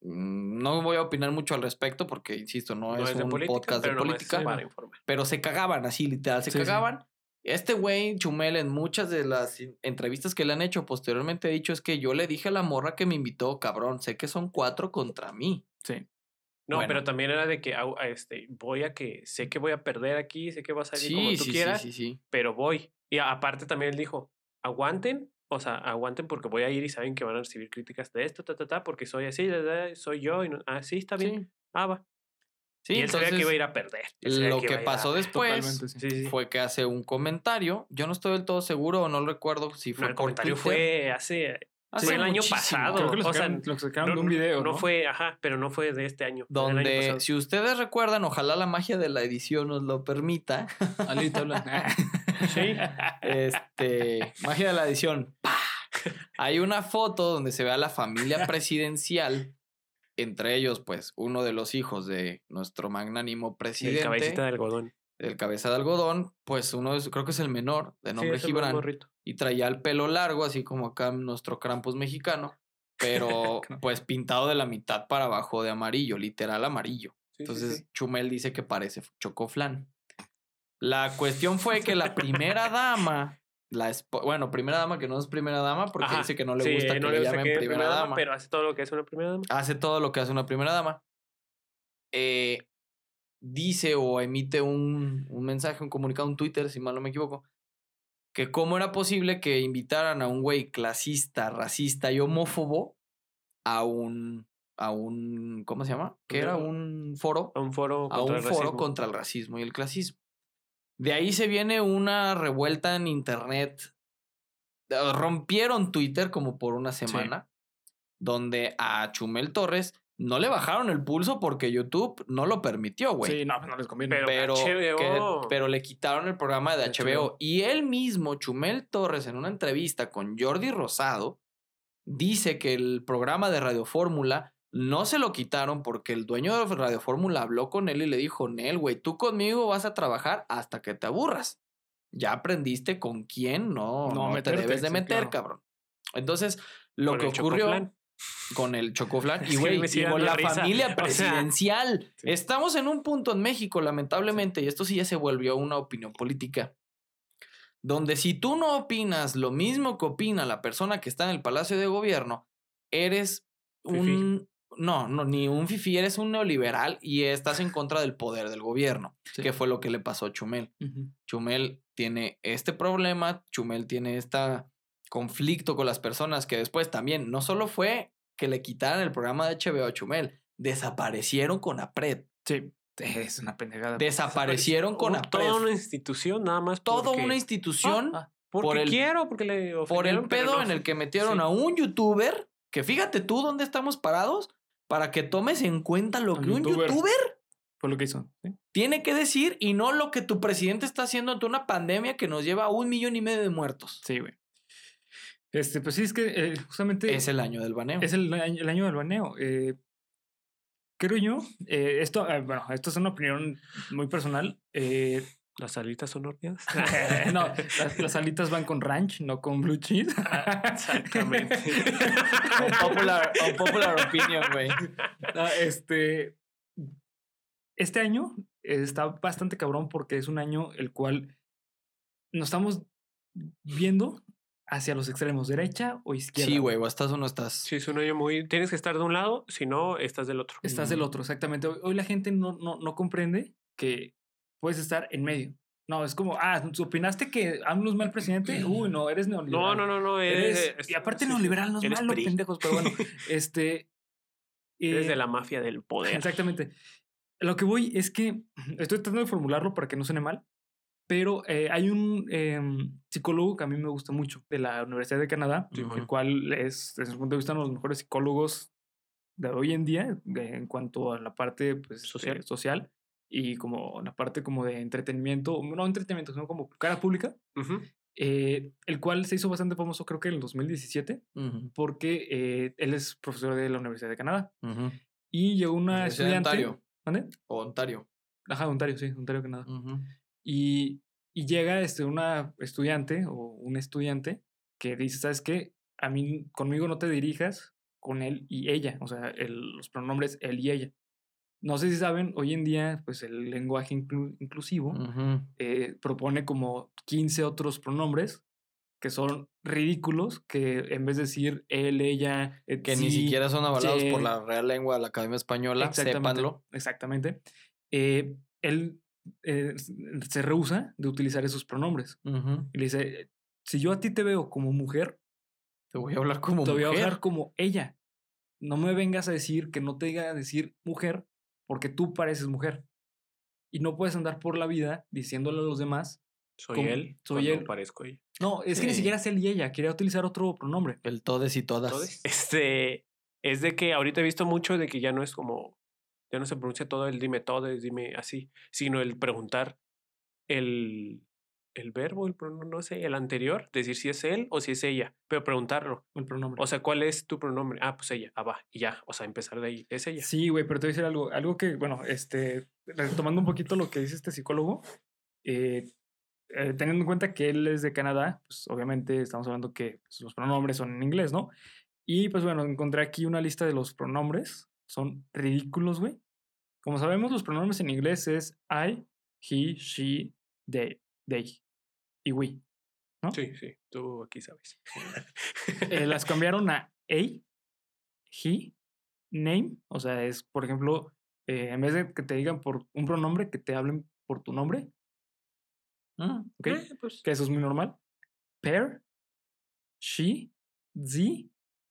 Mm, No voy a opinar mucho al respecto porque, insisto, no, No es, un política, podcast de política pero se cagaban así, literal, se Sí, sí. cagaban. Este güey, Chumel, en muchas de las entrevistas que le han hecho posteriormente ha dicho es que yo le dije a la morra que me invitó, cabrón, sé que son cuatro contra mí. Sí. No, Bueno. pero también era de que a este, voy a que sé que voy a perder aquí, sé que va a salir Sí, como tú sí, sí, quieras, sí, sí. pero voy. Y aparte también él dijo, aguanten, o sea, aguanten porque voy a ir y saben que van a recibir críticas de esto, ta, ta, ta, porque soy así, soy yo, y no, ah, sí, está bien, Sí, ah, va. sí, y él sabía que entonces, iba a ir a perder. lo que a- pasó después Totalmente, sí. Fue que hace un comentario. Yo no estoy del todo seguro o no recuerdo si No, fue el por comentario fue hace, Hace fue el año muchísimo. pasado. Creo que lo o sea, lo sacaron no, de un video, ¿no? no fue, ajá, pero no fue de este año. Donde, si ustedes recuerdan, ojalá la magia de la edición nos lo permita. Habla. Sí. Este, magia de la edición. ¡Pah! Hay una foto donde se ve a la familia presidencial, entre ellos, pues, uno de los hijos de nuestro magnánimo El presidente, cabecita de algodón. El cabeza de algodón, pues uno es, creo que es el menor, de nombre sí, Gibran, y traía el pelo largo, así como acá nuestro Krampus mexicano, pero pues pintado de la mitad para abajo de amarillo, literal amarillo. Sí, Entonces sí. Chumel dice que parece chocoflan. La cuestión fue que la primera dama, la bueno, primera dama que no es primera dama porque Ajá, dice que no le gusta que no le llamen es primera, dama, pero hace todo lo que es una primera dama. hace todo lo que hace una primera dama. Eh, dice o emite un, un mensaje, un comunicado, un Twitter, si mal no me equivoco, que cómo era posible que invitaran a un güey clasista, racista y homófobo a un, a un, ¿cómo se llama? Que era un foro A un foro a contra un el foro racismo. contra el racismo y el clasismo. De ahí se viene una revuelta en internet. Rompieron Twitter como por una semana, donde a Chumel Torres no le bajaron el pulso porque YouTube no lo permitió, güey. Sí, no, no les conviene. Pero- pero, que- HBO. pero le quitaron el programa de De HBO. HBO. Y él mismo, Chumel Torres, en una entrevista con Jordi Rosado, dice que el programa de Radio Fórmula no se lo quitaron porque el dueño de Radio Fórmula habló con él y le dijo, Nel, güey, tú conmigo vas a trabajar hasta que te aburras. Ya aprendiste con quién no, No no te debes de sí, meter, claro. cabrón. Entonces, lo que ocurrió Chocoflan. Con el chocoflan y güey, sigue con la familia O sea, presidencial. sí. Estamos en un punto en México, lamentablemente, y esto sí ya se volvió una opinión política, donde si tú no opinas lo mismo que opina la persona que está en el Palacio de Gobierno, eres Fifí. un... No, no, ni un fifi, eres un neoliberal y estás en contra del poder del gobierno, Sí. que fue lo que le pasó a Chumel. Ujú. Chumel tiene este problema, Chumel tiene este conflicto con las personas que después también no solo fue que le quitaran el programa de HBO a Chumel, desaparecieron con APRED, Sí, es una pendejada. desaparecieron con APRED. Toda una institución, nada más. Toda porque, una institución Ah, porque por el- quiero, porque le por el pedo no. en el que metieron Sí. a un youtuber, que fíjate tú dónde estamos parados, para que tomes en cuenta lo que un youtuber. youtuber fue lo que hizo. ¿sí? tiene que decir y no lo que tu presidente está haciendo ante una pandemia que nos lleva a un millón y medio de muertos. Sí, güey. Este, pues sí, es que eh, justamente Es el año del baneo. es el año, el año del baneo. Eh, creo yo, eh, esto, eh, bueno, esto es una opinión muy personal. eh, Las alitas son horneadas. no, las, las alitas van con ranch, no con blue cheese. Exactamente. Unpopular, unpopular opinion, güey. No, este, este año está bastante cabrón porque es un año el cual nos estamos viendo hacia los extremos, derecha o izquierda. Sí, güey, o estás o no estás. Sí, es un año muy. Tienes que estar de un lado, si no, estás del otro. Estás del otro, exactamente. Hoy, hoy la gente no, no, no comprende que puedes estar en medio. No, es como, ah, ¿opinaste que AMLO es mal presidente? Uy, no, eres neoliberal. No, no, no, no. Eres- Eres, es- y aparte sí, neoliberal no es malo, PRI. pendejos, pero bueno, este... Eres eh, de la mafia del poder. Exactamente. Lo que voy es que estoy tratando de formularlo para que no suene mal, pero eh, hay un em, psicólogo que a mí me gusta mucho de la Universidad de Canadá, el cual es, desde su punto de vista, uno de los mejores psicólogos de hoy en día de- en cuanto a la parte pues, Social. eh, social y como la parte como de entretenimiento, no entretenimiento, sino como cara pública, Ujú. eh, el cual se hizo bastante famoso creo que en el 2017 Ujú, porque eh, él es profesor de la Universidad de Canadá ujú. y llegó una estudiante... Ontario. ¿Mande? O Ontario. Ajá, Ontario, sí, Ontario, Canadá. Y, y llega este, una estudiante o un estudiante que dice, ¿sabes qué? A mí, conmigo no te dirijas con él y ella, o sea, el- los pronombres él y ella. No sé si saben, hoy en día, pues el lenguaje inclu- inclusivo eh, propone como 15 otros pronombres que son ridículos, que en vez de decir él, ella, et Que ni siquiera son avalados por la Real Lengua de la Academia Española. Exactamente, Sépanlo. Exactamente. Eh, él eh, se rehúsa de utilizar esos pronombres. Y le dice, si yo a ti te veo como mujer, Te voy a hablar como te voy a hablar como ella. No me vengas a decir que no te diga decir mujer porque tú pareces mujer. Y no puedes andar por la vida diciéndole a los demás. Soy él. Soy él. Parezco ella. No, es que ni siquiera es él y ella. Quería utilizar otro pronombre. El todes y todas. Este, es de que ahorita he visto mucho de que ya no es como, ya no se pronuncia todo el dime todo, dime así, sino el preguntar el, el verbo, el pronombre, no sé, el anterior, decir si es él o si es ella, pero preguntarlo. El pronombre. O sea, ¿cuál es tu pronombre? Ah, pues ella, ah, va, y ya, o sea, empezar de ahí, es ella. Sí, güey, pero te voy a decir algo. Algo que, bueno, este, retomando un poquito lo que dice este psicólogo, eh, eh, teniendo en cuenta que él es de Canadá, pues obviamente estamos hablando que pues, los pronombres son en inglés, ¿no? Y pues bueno, encontré aquí una lista de los pronombres. Son ridículos, güey. Como sabemos, los pronombres en inglés es I, he, she, they, they y we. ¿no? Sí, sí, tú aquí sabes. Eh, las cambiaron a a, he, name, o sea, es, por ejemplo, eh, en vez de que te digan por un pronombre, que te hablen por tu nombre, Mm. ¿ok? Eh, pues, Que eso es muy normal. Pair, she, sie,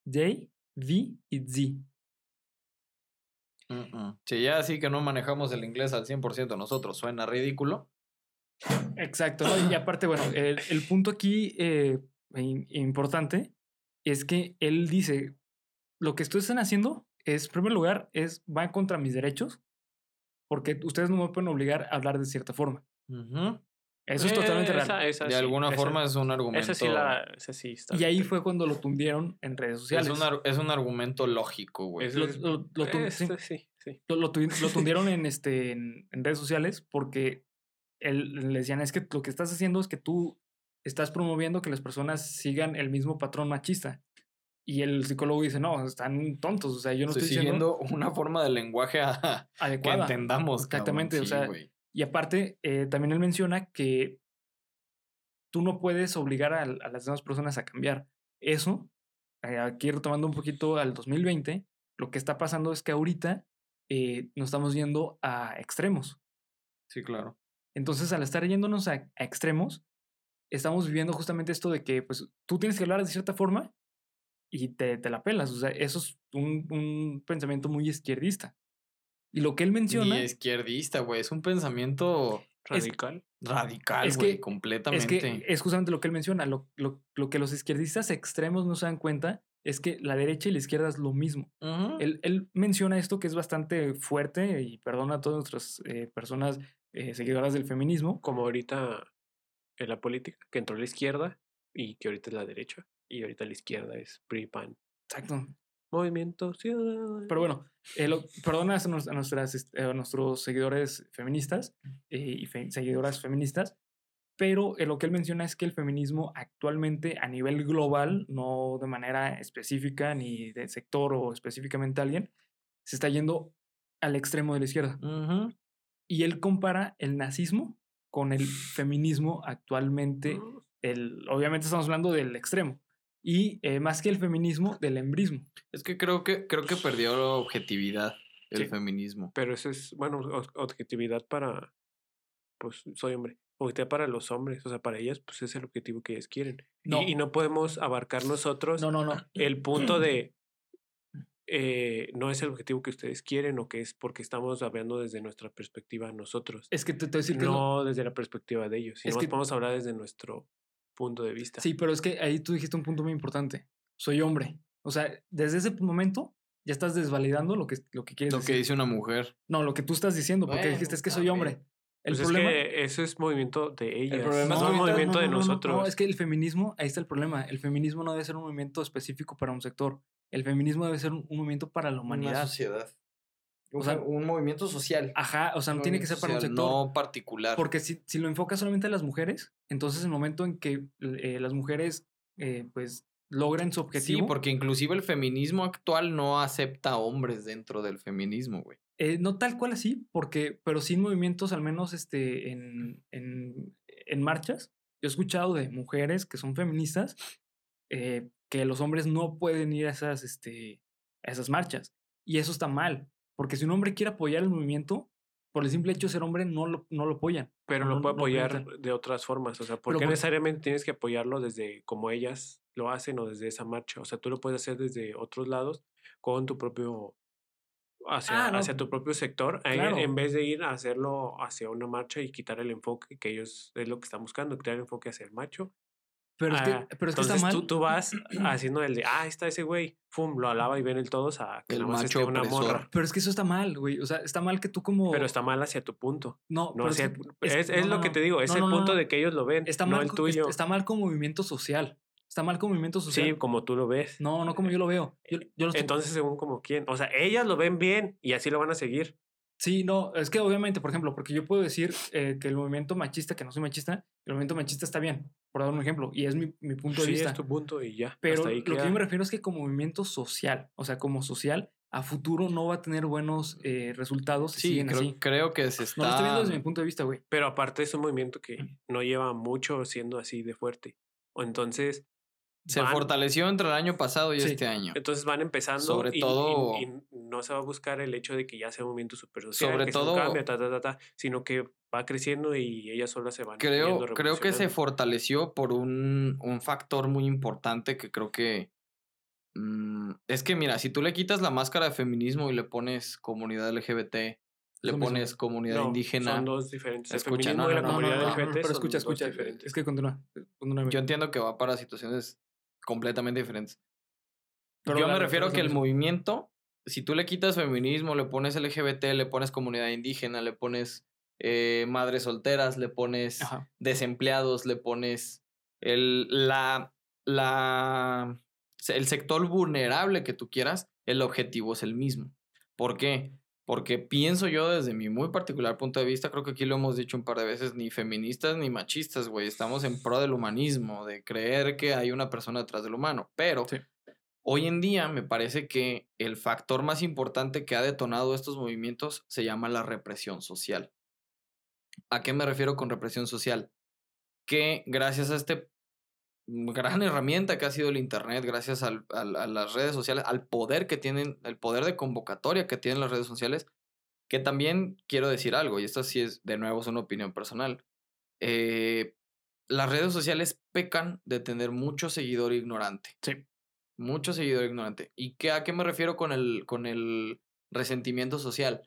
they, we y sie. Mm. Sí, ya así que no manejamos el inglés al 100% nosotros, suena ridículo. Exacto. ¿no? Y aparte, bueno, el, el punto aquí eh, im- importante es que él dice, lo que ustedes están haciendo es, en primer lugar, es va contra mis derechos, porque ustedes no me pueden obligar a hablar de cierta forma. Ujú. Eso es totalmente Eh, real. esa- esa De sí, alguna esa- forma es un argumento. Esa sí, la, esa sí está. Y ahí fue cuando lo tundieron en redes es, sociales. un, ar- es un argumento lógico, güey. Es- Lo, lo- lo tun- sí, Este sí, sí. lo- lo tu- lo tundieron en, este, en, en redes sociales porque él, le decían, es que lo que estás haciendo es que tú estás promoviendo que las personas sigan el mismo patrón machista. Y el psicólogo dice, no, están tontos, o sea, yo no Estoy estoy, diciendo siguiendo una forma de lenguaje a- que adecuada. entendamos. cabrón. Exactamente, o sea, güey. Y aparte, eh, también él menciona que tú no puedes obligar a, a las demás personas a cambiar. Eso, eh, aquí retomando un poquito al 2020, lo que está pasando es que ahorita eh, nos estamos yendo a extremos. Sí, claro. Entonces, al estar yéndonos a, a extremos, estamos viviendo justamente esto de que pues, tú tienes que hablar de cierta forma y te, te la pelas. O sea, eso es un, un pensamiento muy izquierdista. Y lo que él menciona Ni izquierdista, güey. Es un pensamiento Radical. radical, Es güey. que- completamente. Es que es justamente lo que él menciona. Lo, lo- lo que los izquierdistas extremos no se dan cuenta es que la derecha y la izquierda es lo mismo. Él, él menciona esto que es bastante fuerte y perdona a todas nuestras eh, personas eh, seguidoras del feminismo. Como ahorita en la política, que entró la izquierda y que ahorita es la derecha. Y ahorita la izquierda es PRI, PAN. Exacto. Movimiento Ciudadano. Pero bueno, eh, lo- perdona a, nos- a nuestras, este, a nuestros seguidores feministas eh, y fe- seguidoras feministas, pero eh, lo que él menciona es que el feminismo actualmente a nivel global, no de manera específica ni de sector o específicamente alguien, se está yendo al extremo de la izquierda. Ujú. Y él compara el nazismo con el feminismo actualmente. El, obviamente estamos hablando del extremo. Y eh, más que el feminismo, del embrismo. Es que creo que creo que perdió la objetividad el Sí. feminismo. Pero eso es, bueno, ob- objetividad para, pues soy hombre. Objetividad para los hombres, o sea, para ellas, pues es el objetivo que ellas quieren. Y- No. Y, no podemos abarcar nosotros No, no, no. el punto de eh, no es el objetivo que ustedes quieren o que es porque estamos hablando desde nuestra perspectiva nosotros. Es que te, te voy a decir que es lo- No desde la perspectiva de ellos, sino Es que- podemos hablar desde nuestro punto de vista. Sí, pero es que ahí tú dijiste un punto muy importante. Soy hombre. O sea, desde ese momento ya estás desvalidando lo que, lo que quieres Lo que dice una mujer. No, lo que tú estás diciendo, porque dijiste es que soy hombre. El Pues problema. es que eso es movimiento de ellas, problema es no es ahorita- movimiento no, de no, no, no, nosotros. No, es que el feminismo, ahí está el problema. El feminismo no debe ser un movimiento específico para un sector. El feminismo debe ser un, un movimiento para la humanidad. sociedad. O sea, un movimiento social. Ajá, o sea, no tiene que ser para un sector. No particular. Porque si, si lo enfocas solamente a las mujeres, entonces el momento en que eh, las mujeres eh, pues logren su objetivo. Sí, porque inclusive el feminismo actual no acepta hombres dentro del feminismo, güey. Eh, no tal cual así, porque, pero sí movimientos, al menos este, en, en, en marchas. Yo he escuchado de mujeres que son feministas que los hombres no pueden ir a esas, este, a esas marchas. Y eso está mal, porque si un hombre quiere apoyar el movimiento, por el simple hecho de ser hombre, no lo, no lo apoyan. Pero no- lo puede no apoyar de otras formas. O sea, ¿por Pero qué por- necesariamente tienes que apoyarlo desde como ellas lo hacen o desde esa marcha? O sea, tú lo puedes hacer desde otros lados con tu propio. Hacia, Ah, hacia tu propio sector, claro. en vez de ir a hacerlo hacia una marcha y quitar el enfoque que ellos es lo que están buscando, quitar el enfoque hacia el macho. Pero es que, Ah, pero es que está Entonces mal. tú, tú vas haciendo el de, ah, ahí está ese güey, fum, lo alaba y ven el todos a que El esté macho una opresor. morra. Pero es que eso está mal, güey. O sea, está mal que tú como... Pero está mal hacia tu punto. No, No pero hacia, que- es, no, es no, lo que te digo, es No, el punto no. de que ellos lo ven, Está no mal, el tuyo. está mal como movimiento social. Está mal como movimiento social. Sí, como tú lo ves. No, no como yo lo veo. Yo, yo lo estoy- Entonces, según como quién. O sea, ellas lo ven bien y así lo van a seguir. Sí, no, es que obviamente, por ejemplo, porque yo puedo decir eh, que el movimiento machista, que no soy machista, el movimiento machista está bien, por dar un ejemplo, y es mi, mi punto de Sí, vista. es tu punto y ya. Pero lo que yo me refiero es que como movimiento social, o sea, como social, a futuro no va a tener buenos eh, resultados si Sí, siguen creo, así. creo que se está. No lo estoy viendo desde mi punto de vista, güey. Pero aparte es un movimiento que no lleva mucho siendo así de fuerte. O entonces, Se van- fortaleció entre el año pasado y Sí. este año. entonces van empezando Sobre y, y- todo- y no se va a buscar el hecho de que ya sea un movimiento super social, Sobre que todo- cambio, ta, ta, ta, ta, sino que va creciendo y ellas solas se van Creo, creo que se fortaleció por un, un factor muy importante que creo que. mm, es que, mira, si tú le quitas la máscara de feminismo y le pones comunidad LGBT, le lo mismo. pones comunidad No, indígena. Son dos diferentes. Escucha, no, y la no, no, comunidad no, pero escucha, escucha. Es que continúa. continúa, Yo entiendo que va para situaciones completamente diferentes. Pero Yo me refiero pero que el movimiento si tú le quitas feminismo, le pones LGBT, le pones comunidad indígena, le pones eh, madres solteras, le pones Ajá. desempleados, le pones el, la, la, el sector vulnerable que tú quieras, el objetivo es el mismo. ¿Por qué? Porque pienso yo desde mi muy particular punto de vista, creo que aquí lo hemos dicho un par de veces, ni feministas ni machistas, güey, estamos en pro del humanismo, de creer que hay una persona detrás del humano, pero Sí. hoy en día me parece que el factor más importante que ha detonado estos movimientos se llama la represión social. ¿A qué me refiero con represión social? Que gracias a este gran herramienta que ha sido el Internet, gracias al- al- a las redes sociales, al poder que tienen, el poder de convocatoria que tienen las redes sociales, que también quiero decir algo, y esto sí es de nuevo es una opinión personal. eh, las redes sociales pecan de tener mucho seguidor ignorante. Sí. Mucho seguidor ignorante. ¿Y qué, a qué me refiero con el, con el resentimiento social?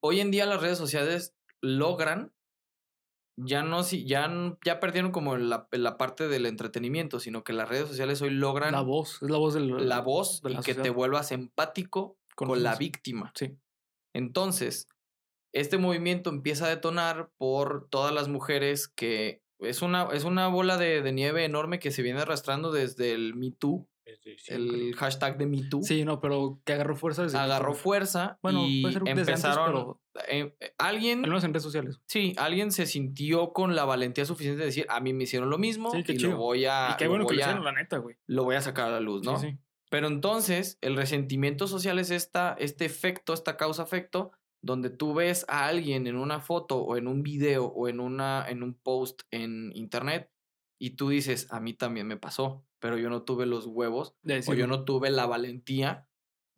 Hoy en día las redes sociales logran ya no ya, ya perdieron como la, la parte del entretenimiento, sino que las redes sociales hoy logran La voz, es la voz del, la voz de y que te vuelvas empático Con con, la víctima. Sí. Entonces, este movimiento empieza a detonar por todas las mujeres que es una, es una bola de, de nieve enorme que se viene arrastrando desde el Me Too. El hashtag de Me Too. Sí, no, pero que agarró fuerza desde agarró fuerza. fuerza Bueno, y puede ser antes, empezaron pero eh, eh, alguien al menos en redes sociales. sí alguien se sintió con la valentía suficiente de decir a mí me hicieron lo mismo Sí, qué y chido. lo voy a y qué lo bueno que voy lo a- hicieron, la neta, güey. lo voy a sacar a la luz no Sí, sí. pero entonces el resentimiento social es esta este efecto esta causa efecto donde tú ves a alguien en una foto o en un video o en una en un post en internet y tú dices a mí también me pasó pero yo no tuve los huevos De o yo no tuve la valentía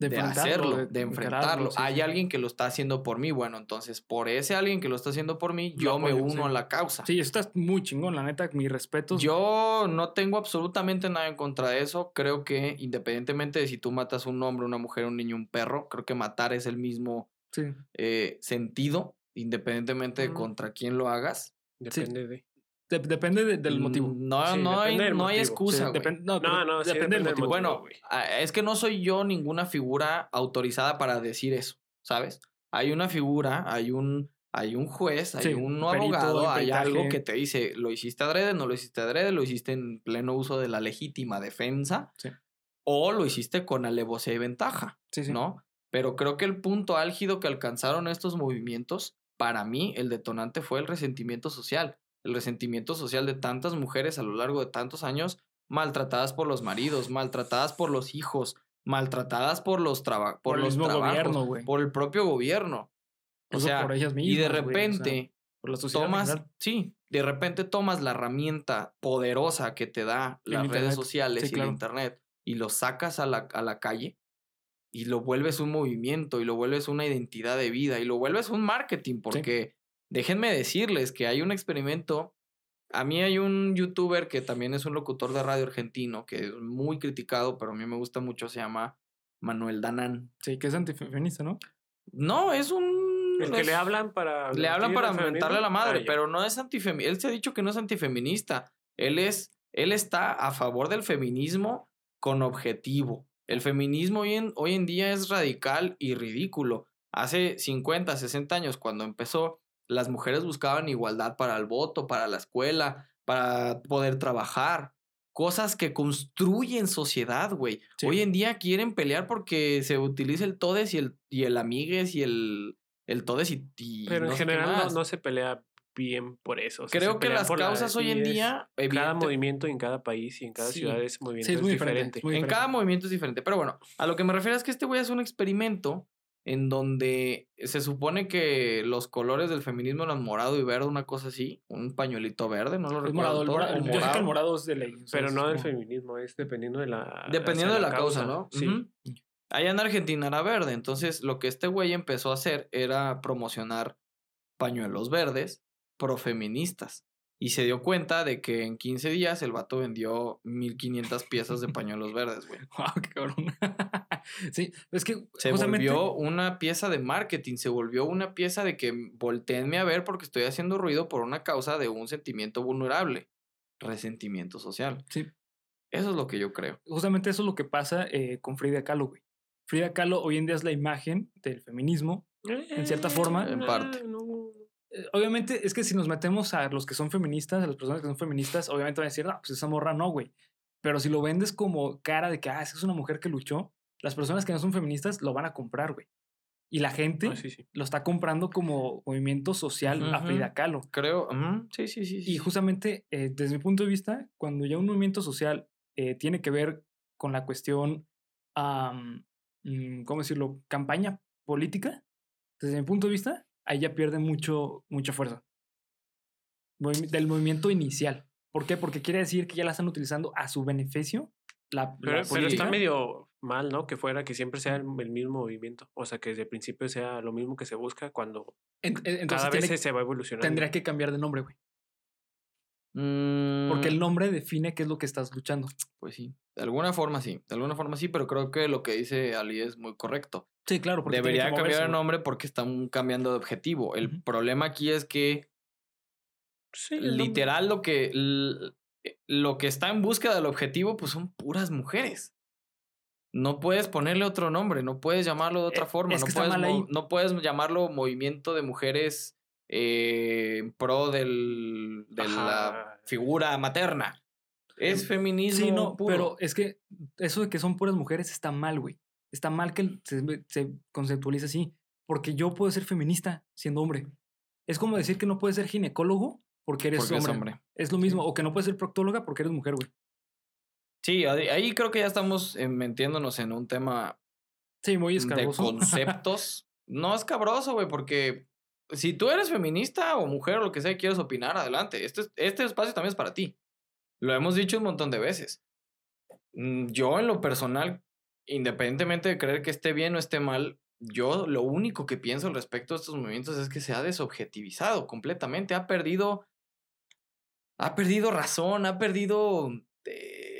de, hacerlo, de, enfrentarlo. sí, Hay sí. alguien que lo está haciendo por mí. Bueno, entonces, por ese alguien que lo está haciendo por mí, yo me apoyo, uno sí. a la causa. Sí, eso está muy chingón, la neta, mis respetos. Yo no tengo absolutamente nada en contra de eso. Creo que independientemente de si tú matas a un hombre, una mujer, un niño, un perro, creo que matar es el mismo eh, sentido, independientemente de contra quién lo hagas. Depende de. De- depende de- del motivo. No, Sí, no, hay, no hay excusa. Sí, no, No, no, sí, depende del depende del motivo. motivo. Bueno, güey. ah, es que no soy yo ninguna figura autorizada para decir eso, ¿sabes? Hay una figura, hay un, hay un juez, hay Sí, un perito, abogado, hay algo que te dice, lo hiciste adrede, no lo hiciste adrede, lo hiciste en pleno uso de la legítima defensa, Sí. o lo hiciste con alevosía y ventaja, Sí, sí. ¿no? Pero creo que el punto álgido que alcanzaron estos movimientos, para mí, el detonante fue el resentimiento social. El resentimiento social de tantas mujeres a lo largo de tantos años maltratadas por los maridos, maltratadas por los hijos, maltratadas por los, traba- por Por el los mismo trabajos, gobierno, por el propio gobierno. O Incluso sea, por ellas y de mismas, güey, o sea, repente por la tomas, sí, de repente tomas la herramienta poderosa que te da El las internet, redes sociales sí, y claro. el internet y lo sacas a la, a la calle y lo vuelves un movimiento y lo vuelves una identidad de vida y lo vuelves un marketing porque déjenme decirles que hay un experimento. A mí hay un youtuber que también es un locutor de radio argentino que es muy criticado, pero a mí me gusta mucho, se llama Manuel Danán. Sí, que es antifeminista, ¿no? No, es un... El que es- le hablan para. le hablan para mentarle a la madre, Ah, pero no es antifeminista. Él se ha dicho que no es antifeminista. Él es, él está a favor del feminismo con objetivo. El feminismo hoy en, hoy en día es radical y ridículo. Hace 50, 60 años, cuando empezó, las mujeres buscaban igualdad para el voto, para la escuela, para poder trabajar. Cosas que construyen sociedad, güey. Sí. Hoy en día quieren pelear porque se utiliza el todes y el, y el amigues y el, el todes y, y Pero no en general no, no se pelea bien por eso. o sea, se Creo que las la- causas hoy en día, Cada evidente- movimiento en cada país y en cada Sí. ciudad es movimiento Sí, es muy diferente. diferente, es muy en diferente. cada movimiento es diferente. Pero bueno, a lo que me refiero es que este güey hace un experimento en donde se supone que los colores del feminismo eran morado y verde, una cosa así, un pañuelito verde, no lo Es recuerdo. morado, el todo, morado- o yo sé que el morado. es de ley. Pero no del feminismo, es dependiendo de la. Dependiendo de la causa, ¿no? Sí. Allá en Argentina era verde, entonces lo que este güey empezó a hacer era promocionar pañuelos verdes profeministas. Y se dio cuenta de que en 15 días el vato vendió 1500 piezas de pañuelos verdes, güey. Guau, qué cabrón. sí, es que Se justamente volvió una pieza de marketing, se volvió una pieza de que volteenme a ver porque estoy haciendo ruido por una causa de un sentimiento vulnerable, resentimiento social. Sí. Eso es lo que yo creo. justamente eso es lo que pasa eh, con Frida Kahlo, güey. Frida Kahlo hoy en día es la imagen del feminismo. En cierta forma. En parte. no. Eh, Obviamente, es que si nos metemos a los que son feministas, a las personas que son feministas, obviamente van a decir, no, pues esa morra no, güey. Pero si lo vendes como cara de que, ah, esa es una mujer que luchó, las personas que no son feministas lo van a comprar, güey. Y la gente Ah, sí, sí. lo está comprando como movimiento social a Ujú. Frida Kahlo. Creo. Sí, sí, sí. Y justamente, eh, desde mi punto de vista, cuando ya un movimiento social eh, tiene que ver con la cuestión, mm, ¿cómo decirlo?, campaña política, desde mi punto de vista, ahí ya pierde mucho, mucha fuerza. Del movimiento inicial. ¿Por qué? Porque quiere decir que ya la están utilizando a su beneficio. La, Pero, la pero está medio mal, ¿no? Que fuera que siempre sea el, el mismo movimiento. O sea, que desde el principio sea lo mismo que se busca cuando entonces cada vez tiene- se- va evolucionando. tendría que cambiar de nombre, güey. Porque Mm, el nombre define qué es lo que estás luchando. Pues sí. De alguna forma sí. De alguna forma sí, pero creo que lo que dice Ali es muy correcto. Sí, claro. Porque Debería cambiar moverse, el güey. nombre porque están cambiando de objetivo. El problema aquí es que Sí, nombre. literal lo que lo que está en búsqueda del objetivo pues son puras mujeres. No puedes ponerle otro nombre, no puedes llamarlo de otra Eh, forma, es no que puedes, ahí. no puedes llamarlo movimiento de mujeres eh, en pro del, de la figura materna. Es feminismo. Sí, no, puro. pero es que eso de que son puras mujeres está mal, güey. Está mal que se, ve- se conceptualice así. Porque yo puedo ser feminista siendo hombre. Es como decir que no puedes ser ginecólogo porque eres porque hombre. hombre. Es lo mismo. O que no puedes ser proctóloga porque eres mujer, güey. Sí, ahí creo que ya estamos eh, metiéndonos en un tema Sí, muy de escarboso. conceptos. no es cabroso, güey, porque si tú eres feminista o mujer o lo que sea y quieres opinar, adelante. Este, es- este espacio también es para ti. Lo hemos dicho un montón de veces. Mm, Yo, en lo personal, independientemente de creer que esté bien o esté mal, yo lo único que pienso al respecto de estos movimientos es que se ha desobjetivizado completamente. Ha perdido. Ha perdido razón, ha perdido. eh,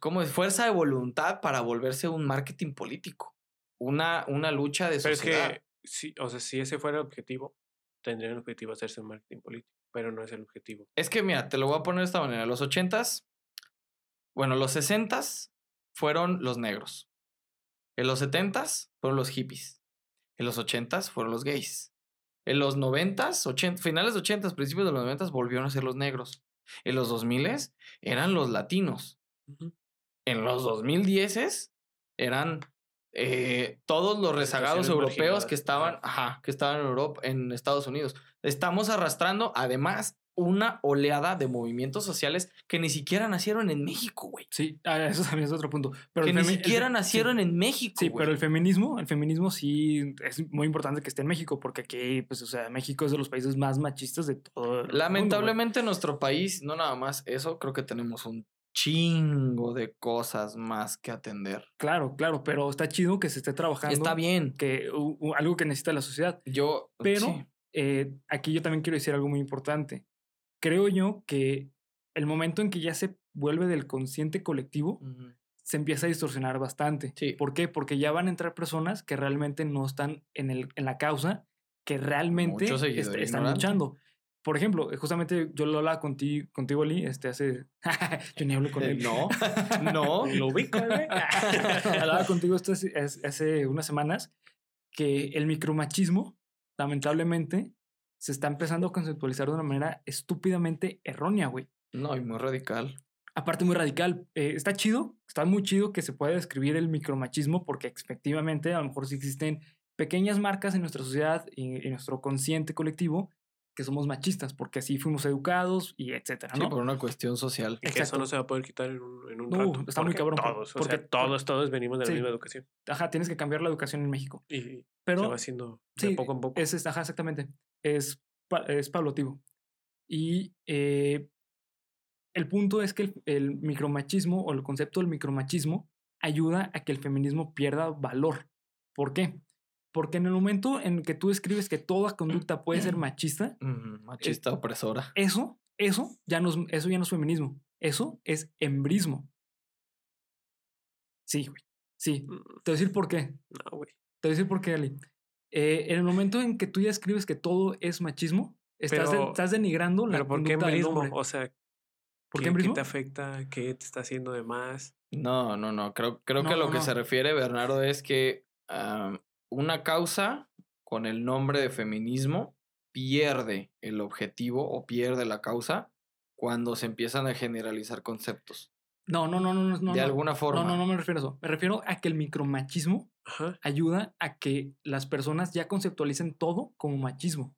¿cómo es? Fuerza de voluntad para volverse un marketing político. Una, una lucha de Pero es sociedad. que, sí, o sea, si ese fuera el objetivo, tendría el objetivo hacerse un marketing político, pero no es el objetivo. Es que mira, te lo voy a poner de esta manera. Los ochentas, bueno, los sesentas fueron los negros. En los setentas fueron los hippies. En los ochentas fueron los gays. En los noventas, finales de ochentas, principios de los noventas volvieron a ser los negros. En los dos miles eran los latinos. En los 2010 eran eh, todos los rezagados europeos que estaban, ajá. que estaban en Europa, en Estados Unidos. Estamos arrastrando además una oleada de movimientos sociales que ni siquiera nacieron en México, güey. Sí, ah, eso también es otro punto. Pero Que ni femi- el siquiera sí. nacieron en México, Sí, güey. pero el feminismo, el feminismo sí es muy importante que esté en México, porque aquí, pues, o sea, México es de los países más machistas de todo. el mundo. Lamentablemente en nuestro país, no nada más eso, creo que tenemos un chingo de cosas más que atender. Claro, claro, pero está chido que se esté trabajando. Está bien. Que u- u- algo que necesita la sociedad. Yo, Pero sí. eh, aquí yo también quiero decir algo muy importante. Creo yo que el momento en que ya se vuelve del consciente colectivo, se empieza a distorsionar bastante. Sí. ¿Por qué? Porque ya van a entrar personas que realmente no están en, el, en la causa, que realmente est- están ignorante. luchando. Por ejemplo, eh, justamente yo lo hablaba contigo, contigo Ali, este, hace... yo ni hablo con Eh, él. no, no. Lo ubico, hablaba contigo esto hace, hace- hace unas semanas, que el micromachismo, lamentablemente, se está empezando a conceptualizar de una manera estúpidamente errónea, güey. No, y muy radical. Aparte muy radical. Eh, está chido, está muy chido que se pueda describir el micromachismo porque efectivamente a lo mejor sí existen pequeñas marcas en nuestra sociedad y en nuestro consciente colectivo que somos machistas porque así fuimos educados y etcétera, Sí, ¿no? por una cuestión social. Y que eso no se va a poder quitar en un, en un No, rato. está muy cabrón, Todos, o porque- sea, todos, todos venimos de la Sí. misma educación. Ajá, tienes que cambiar la educación en México. Y se Pero va haciendo de sí, poco en poco. es, es- ajá, exactamente. Es, es paulativo. Y eh, el punto es que el, el micromachismo o el concepto del micromachismo ayuda a que el feminismo pierda valor. ¿Por qué? Porque en el momento en que tú describes que toda conducta puede ser machista, Ujú, Machista opresora. eso, eso ya no es, eso ya no es feminismo. Eso es embrismo. Sí, güey. Sí. Mm, Te voy a decir por qué. No, güey. Te voy a decir por qué, Ali. Eh, en el momento en que tú ya escribes que todo es machismo, estás, de- estás denigrando la Pero ¿por qué conducta embrismo? O sea, ¿Por qué ¿Qué, te afecta? ¿Qué te está haciendo de más? No, no, no. Creo, creo que a lo no, que no. se refiere Bernardo es que una causa con el nombre de feminismo pierde el objetivo o pierde la causa cuando se empiezan a generalizar conceptos. No, no, no, no, no. no, de no. alguna forma. No, no, no me refiero a eso. Me refiero a que el micromachismo Ajá. ayuda a que las personas ya conceptualicen todo como machismo.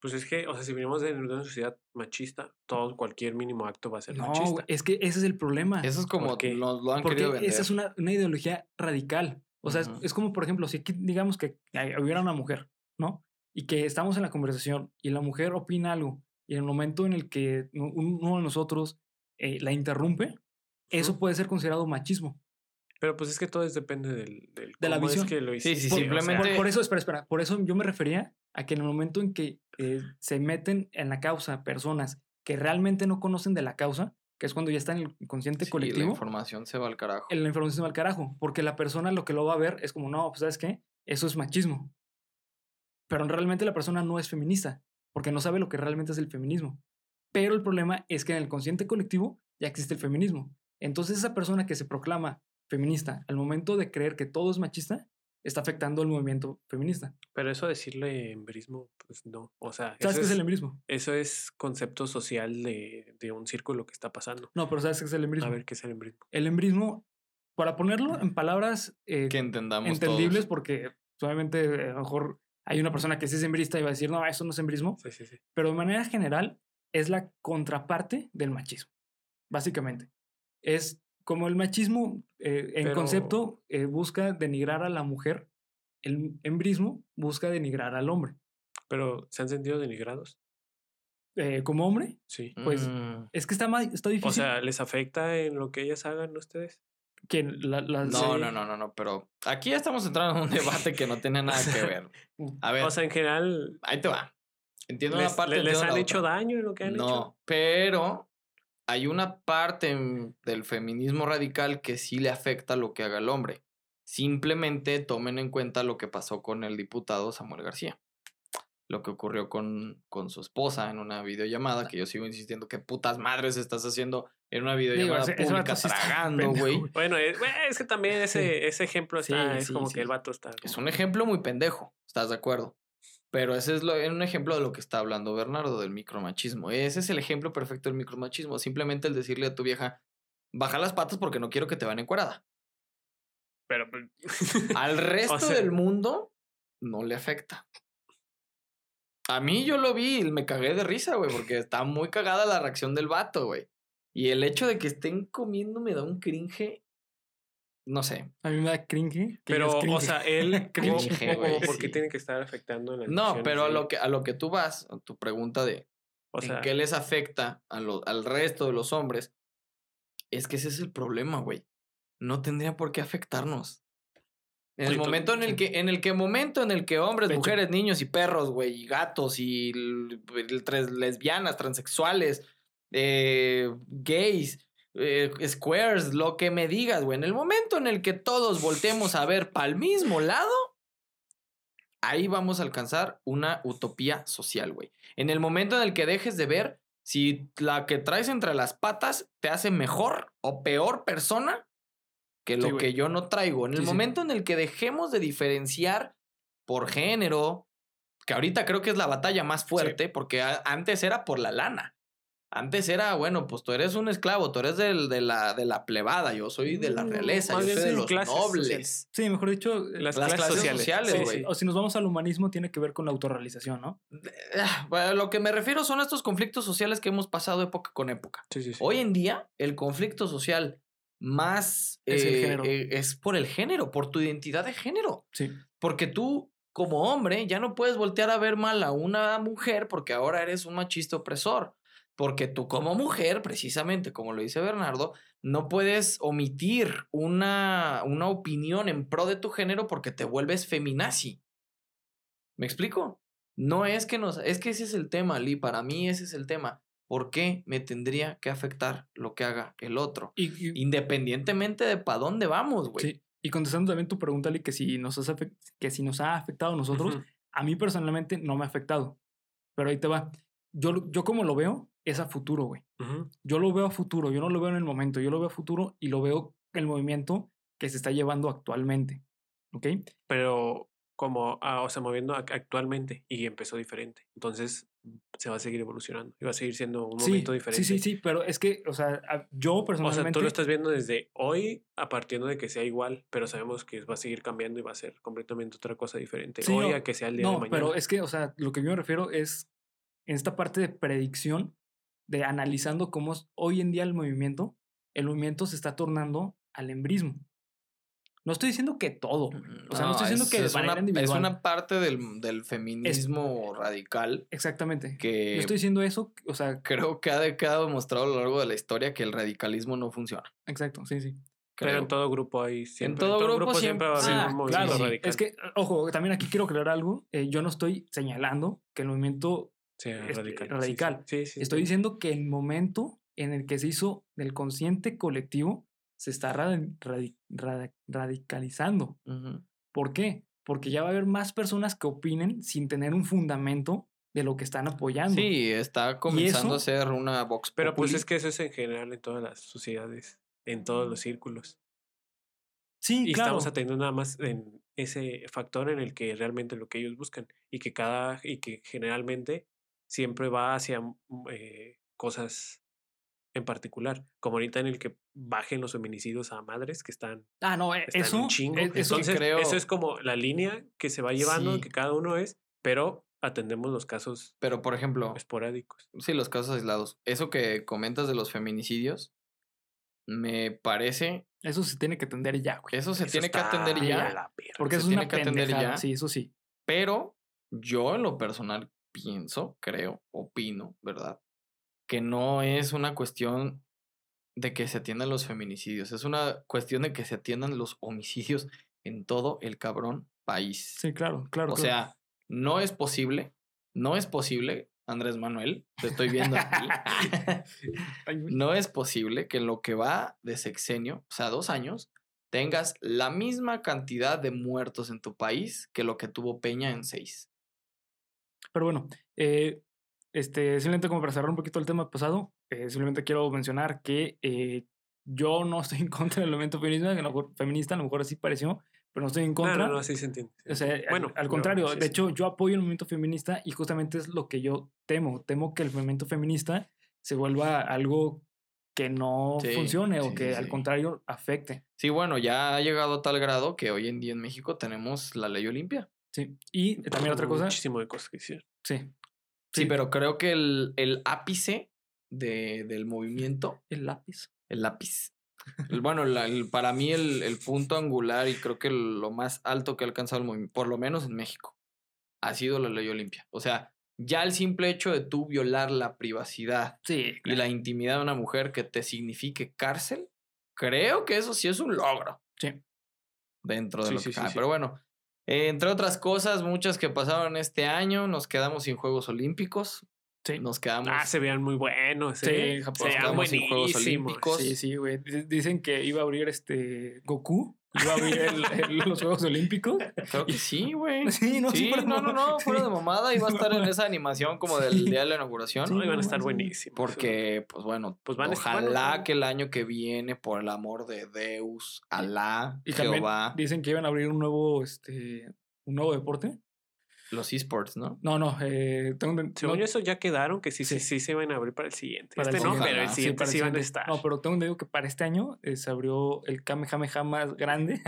Pues es que, o sea, si venimos de una sociedad machista, todo, cualquier mínimo acto va a ser No, machista. güey, es que ese es el problema. Eso es como nos lo han porque querido vender. esa es una, una ideología radical. O sea, es- es, como, por ejemplo, si aquí digamos que hay- hubiera una mujer, ¿no? Y que estamos en la conversación y la mujer opina algo y en el momento en el que uno de nosotros eh, la interrumpe, eso puede ser considerado machismo. Pero pues es que todo es depende del, del De la cómo es visión. que lo Sí, hiciste. sí, sea, simplemente- Por, por eso, espera, espera. Por eso yo me refería a que en el momento en que eh, se meten en la causa personas que realmente no conocen de la causa, que es cuando ya está en el inconsciente Sí, la colectivo, información se va al carajo. la información se va al carajo. Porque la persona lo que lo va a ver es como, no, pues sabes qué, eso es machismo. Pero realmente la persona no es feminista, porque no sabe lo que realmente es el feminismo. Pero el problema es que en el consciente colectivo ya existe el feminismo. Entonces esa persona que se proclama feminista al momento de creer que todo es machista, está afectando el movimiento feminista. Pero eso decirle embrismo, pues no. O sea, ¿Sabes eso qué es el es, embrismo? eso es concepto social de, de un círculo que está pasando. No, pero ¿sabes qué es el embrismo? A ver qué es el embrismo. El embrismo, para ponerlo en palabras eh, que entendamos entendibles, todos. porque obviamente eh, a lo mejor hay una persona que sí es embrista y va a decir, no, eso no es embrismo, Sí, sí, sí. pero de manera general es la contraparte del machismo, básicamente. Es como el machismo eh, en Pero- concepto eh, busca denigrar a la mujer, el embrismo busca denigrar al hombre. Pero ¿se han sentido denigrados? Eh, como hombre, Sí. pues, Mm, es que está, ma- está difícil O sea, ¿les afecta en lo que ellas hagan a ustedes? que la- las- no, no, no, no, no, pero aquí ya estamos entrando en un debate que no tiene nada que ver. A ver, O sea, en general, ahí te va. Entiendo ¿les, una parte. le- les han la hecho otra. daño en lo que han No, hecho? pero hay una parte del feminismo radical que sí le afecta lo que haga el hombre. Simplemente tomen en cuenta lo que pasó con el diputado Samuel García. Lo que ocurrió con, con su esposa en una videollamada, que yo sigo insistiendo que putas madres estás haciendo en una videollamada ese pública tragando, güey. Bueno, es, bueno, es que también ese, ese ejemplo Sí, está, es sí, como que el vato está. Es un ejemplo muy pendejo, ¿estás de acuerdo? Pero ese es lo, un ejemplo de lo que está hablando Bernardo, del micromachismo. Ese es el ejemplo perfecto del micromachismo. Simplemente el decirle a tu vieja, baja las patas porque no quiero que te van encuerada. Pero, pues, Al resto sea- del mundo no le afecta. A mí yo lo vi y me cagué de risa, güey, porque está muy cagada la reacción del vato, güey. Y el hecho de que estén comiendo me da un cringe. No sé. A mí me da cringe. pero o sea, él, Cringe, ¿cómo- cómo- güey, ¿por qué sí. tiene que estar afectando en las No, pero a lo que, a lo que tú vas, a tu pregunta de O sea, en qué les afecta a lo- al resto de los hombres, es que ese es el problema, güey. No tendría por qué afectarnos. En el momento en el que, en el que momento en el que hombres, mujeres, niños y perros, güey, y gatos y tres lesbianas, transexuales, eh, gays, eh, squares, lo que me digas, güey. En el momento en el que todos voltemos a ver para el mismo lado, ahí vamos a alcanzar una utopía social, güey. En el momento en el que dejes de ver si la que traes entre las patas te hace mejor o peor persona que lo que yo no traigo. En el Sí, sí. momento en el que dejemos de diferenciar por género, que ahorita creo que es la batalla más fuerte, porque antes era por la lana. Antes era, bueno, pues tú eres un esclavo, tú eres del- de, la, de la plebada, yo soy de la Mm, realeza, yo soy de los clases nobles. sociales. Sí, mejor dicho, las, las clases, clases sociales. sociales, Sí, güey. sí. o si nos vamos al humanismo, tiene que ver con la autorrealización, ¿no? Ah, bueno, lo que me refiero son estos conflictos sociales que hemos pasado época con época. Sí, sí, sí. Hoy en día, el conflicto social más Es el eh, género. eh, es por el género, por tu identidad de género. Sí. Porque tú, como hombre, ya no puedes voltear a ver mal a una mujer porque ahora eres un machista opresor. Porque tú, como mujer, precisamente como lo dice Bernardo, no puedes omitir una, una opinión en pro de tu género porque te vuelves feminazi. ¿Me explico? No es que nos. Es que ese es el tema, Lee. Para mí, ese es el tema. ¿Por qué me tendría que afectar lo que haga el otro? Y, y- Independientemente de para dónde vamos, güey. sí. Y contestando también tu pregunta, Ali, que si nos, has que si nos ha afectado a nosotros, a mí personalmente no me ha afectado. Pero ahí te va. Yo, yo como lo veo, es a futuro, güey. Yo lo veo a futuro, yo no lo veo en el momento, yo lo veo a futuro y lo veo el movimiento que se está llevando actualmente. ¿Ok? Pero como, ah, o sea, moviendo ac- actualmente y empezó diferente. Entonces se va a seguir evolucionando y va a seguir siendo un Sí, momento diferente. sí, sí, sí, pero es que, o sea, yo O personalmente... sea, tú lo estás viendo desde hoy a partir de que sea igual, pero sabemos que va a seguir cambiando y va a ser completamente otra cosa diferente. Sí, hoy no, a que sea el día No, de mañana. pero es que, o sea, lo que yo me refiero es en esta parte de predicción, de analizando cómo es hoy en día el movimiento, el movimiento se está tornando al embrismo. No estoy diciendo que todo, güey. O sea, no, estoy diciendo es, que es una, es una parte del, del feminismo radical Exactamente. que Yo estoy diciendo eso, o sea, creo que ha de- quedado demostrado a lo largo de la historia que el radicalismo no funciona. exacto, sí, sí. Pero creo. en todo grupo hay siempre. todo grupo siempre va a haber siempre- un Ah, movimiento claro. radical. Es que, ojo, también aquí quiero aclarar algo. eh, yo no estoy señalando que el movimiento sea este, radical. sí, radical. Sí, sí. sí, Estoy sí. diciendo que el momento en el que se hizo del consciente colectivo se está radi- radicalizando. ¿Por qué? Porque ya va a haber más personas que opinen sin tener un fundamento de lo que están apoyando. Sí, está comenzando a ser una Vox Pero pues es que eso es en general en todas las sociedades, en todos los círculos. sí, Y claro. estamos atendiendo nada más en ese factor en el que realmente lo que ellos buscan y que cada y que generalmente siempre va hacia mm, eh, cosas en particular, como ahorita en el que bajen los feminicidios a madres que están, Ah, no, eh, están eso, un chingo. eh, eso Entonces, creo- eso es como la línea que se va llevando, Sí. que cada uno es, pero atendemos los casos Pero, por ejemplo, esporádicos. sí, los casos aislados. Eso que comentas de los feminicidios, me parece eso se tiene que atender ya, güey. eso se Eso tiene que atender de ya. Porque se eso es una tiene que atender ya. Sí, eso sí. Pero yo en lo personal pienso, creo, opino, ¿verdad? Que no es una cuestión de que se atiendan los feminicidios, es una cuestión de que se atiendan los homicidios en todo el cabrón país. Sí, claro, claro. o claro. sea, no es posible, no es posible, Andrés Manuel, te estoy viendo aquí. No es posible que en lo que va de sexenio, o sea, dos años, tengas la misma cantidad de muertos en tu país que lo que tuvo Peña en seis. Pero bueno, eh, este, simplemente como para cerrar un poquito el tema pasado, eh, simplemente quiero mencionar que eh, yo no estoy en contra del movimiento feminista, que a lo mejor, feminista, a lo mejor así pareció, pero no estoy en No, contra. no, no, sí se entiende. sí O se sea, al- bueno, al, no, contrario, sí de se hecho, yo apoyo el movimiento feminista y justamente es lo que yo temo. Temo que el movimiento feminista se vuelva algo que no Sí, funcione sí, o que sí, al sí. contrario afecte. Sí, bueno, ya ha llegado a tal grado que hoy en día en México tenemos la ley Olimpia. Sí. Y también otra cosa. Muchísimo de cosas que hicieron. Sí. Sí, Sí. pero creo que el, el ápice de, del movimiento, El lápiz. el lápiz. el- bueno, la- el- para mí el, el punto angular y creo que lo más alto que ha alcanzado el movimiento, por lo menos en México, ha sido la ley Olimpia. O sea, ya el simple hecho de tú violar la privacidad Sí. y la intimidad de una mujer que te signifique cárcel, creo que eso sí es un logro Sí. dentro de Sí, lo que sí. Pero bueno, entre otras cosas, muchas que pasaron este año, nos quedamos sin Juegos Olímpicos. Sí. Nos quedamos. Ah, se veían muy buenos. Sí, ¿eh? Japón, se veían quedamos sin Juegos. Olímpicos. Sí, sí, güey. Di- Dicen que iba a abrir este Goku. Iba a abrir el- el- los Juegos Olímpicos. Creo que sí, güey. Sí, no, sí, no, no, no, fuera de mamada. Iba a estar en esa animación como del día de la inauguración. Sí, No, iban a estar buenísimos. Porque, pues bueno, Pues van ojalá que el año que viene, por el amor de Deus, Alá, Y también Jehová, dicen que iban a abrir un nuevo, este, un nuevo deporte. Los esports, ¿no? No, no, eh, tengo enten- Según no, yo, eso ya quedaron, que sí, sí, Sí. sí se iban a abrir para el siguiente. para el este no, siguiente. pero el siguiente para el sí, van a siguiente. estar. No, pero tengo entendido que para este año eh, se abrió el Kamehameha más grande.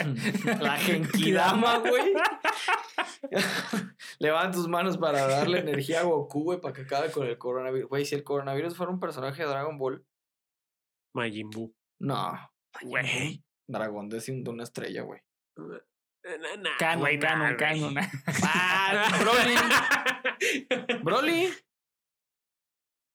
La Genkidama, güey. Levanta tus manos para darle energía a Goku, güey, para que acabe con el coronavirus. Güey, si el coronavirus fuera un personaje de Dragon Ball, Majin Buu. no. Güey. Dragón de una estrella, güey. Canon, nah, canon, canon. Ah, Broly. Broly.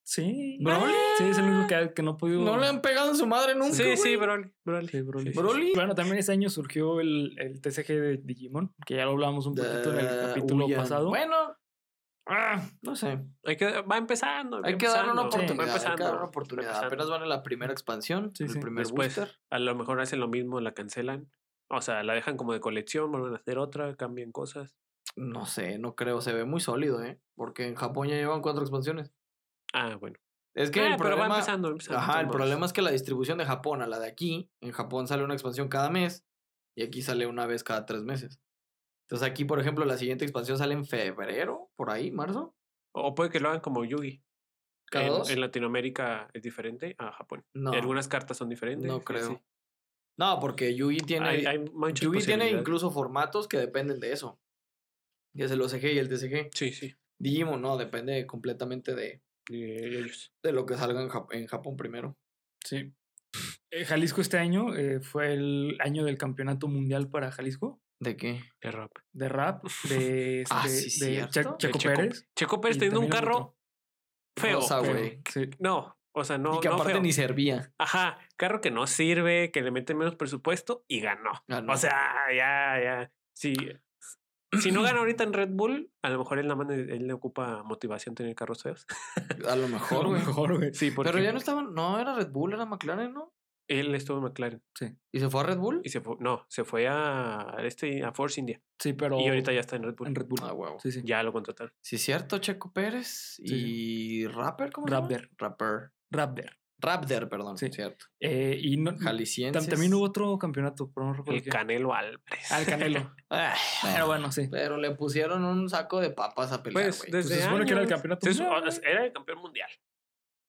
Sí. ¿Broly? Sí, es el único que, que no ha podido. No le han pegado en su madre nunca. Sí, sí, güey. Broly. Broly. Sí, Broly. Sí, sí, Broly. Bueno, también ese año surgió el, el TCG de Digimon, que ya lo hablábamos un poquito en el Ah, capítulo huyan. pasado. Bueno, ah, no sé. Hay que, va empezando. Hay que darle una oportunidad. hay que empezando, darle una va oportunidad. empezando. Apenas van en la primera expansión, Sí, el sí. primer Después, booster. a lo mejor hacen lo mismo, la cancelan. O sea, la dejan como de colección, vuelven a hacer otra, cambian cosas. No sé, no creo. Se ve muy sólido, ¿eh? Porque en Japón ya llevan cuatro expansiones. Ah, bueno. Es que Ah, el pero va problema... empezando, empezando. Ajá, el problema es que la distribución de Japón a la de aquí, en Japón sale una expansión cada mes y aquí sale una vez cada tres meses. Entonces aquí, por ejemplo, la siguiente expansión sale en febrero, por ahí, marzo. O puede que lo hagan como Yugi. ¿Cada en, dos? en Latinoamérica es diferente a Japón. No, Y algunas cartas son diferentes. no creo. No, porque Yugi tiene, Hay, hay muchas Yugi tiene incluso formatos que dependen de eso. Que es el OCG y el TCG. Sí, sí. Digimon, no, depende completamente de, de ellos. de lo que salga en, Jap- en Japón primero. Sí. Eh, Jalisco este año eh, fue el año del campeonato mundial para Jalisco ¿De qué? De rap. de rap de, este, Ah, sí, de Checo De Checo- Pérez. Checo Pérez teniendo un carro feo. Rosa, sí. No, o sea, no. y que no aparte feo. ni servía. Ajá, carro que no sirve, que le meten menos presupuesto y ganó. Ganó. O sea, ya, ya. Sí. Si no gana ahorita en Red Bull, a lo mejor él, nada más le- él le ocupa motivación tener carros feos. A lo A mejor, lo güey. mejor, güey. Sí, porque Pero ya no estaban, no, era Red Bull, era McLaren, ¿no? él estuvo en McLaren ¿Y se fue a Red Bull? y se fue, no, se fue a, a este, a Force India. Sí, pero. Y ahorita ya está en Red Bull. En Red Bull. Ah, huevo. Sí, sí. Ya lo contrataron. Sí, cierto, Checo Pérez. Sí, Y Rapper, ¿cómo se llama? Rapper. Rapper. Raptor, perdón. Sí. Cierto. Eh, y no, Jalisciense. tam- también hubo otro campeonato, pero no recuerdo El qué. Canelo Álvarez. Ah, el Canelo. Ah, Pero bueno, sí. Pero le pusieron un saco de papas a pelear, Pues desde se supone que era el campeonato su- mundial. Era el campeón mundial.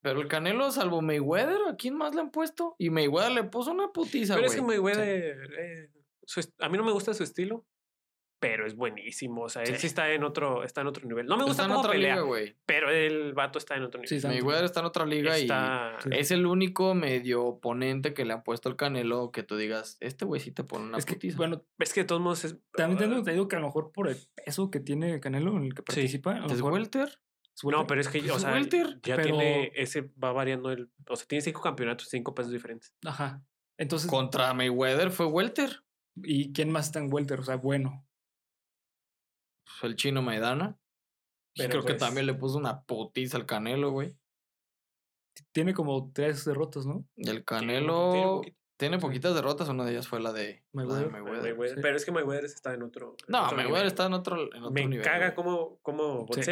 Pero el Canelo, salvo Mayweather, ¿a quién más le han puesto? Y Mayweather le puso una putiza, Pero es que Mayweather, eh, su a mí no me gusta su estilo, pero es buenísimo. O sea, él Sí. sí está en otro, está en otro nivel. No me gusta está en cómo otra pelea, liga, güey. pero el vato está en otro nivel. Sí, está en está en otra liga Está- y es el único medio oponente que le han puesto el Canelo que tú digas, este güey sí te pone una Es que, putiza. bueno, Es que de todos modos es. también tengo ah, entendido que a lo mejor por el peso que tiene Canelo en el que participa. ¿Es welter? No, pero es que, Pues o es sea, welter, ya pero- tiene ese, va variando el. O sea, tiene cinco campeonatos, cinco pesos diferentes. Ajá. Entonces, Contra Mayweather fue welter. ¿y quién más está en welter? O sea, bueno. Pues el chino Maidana. Y Pero creo que pues- también le puso una putiza al Canelo, güey. Tiene como tres derrotas, ¿no? El tiene Canelo poquito- tiene poquitas derrotas, una de ellas fue la de la de Mayweather. Sí. Pero es que Mayweather está en otro. en No, otro Mayweather nivel. está en otro, en otro Me nivel. caga güey. cómo, cómo Sí.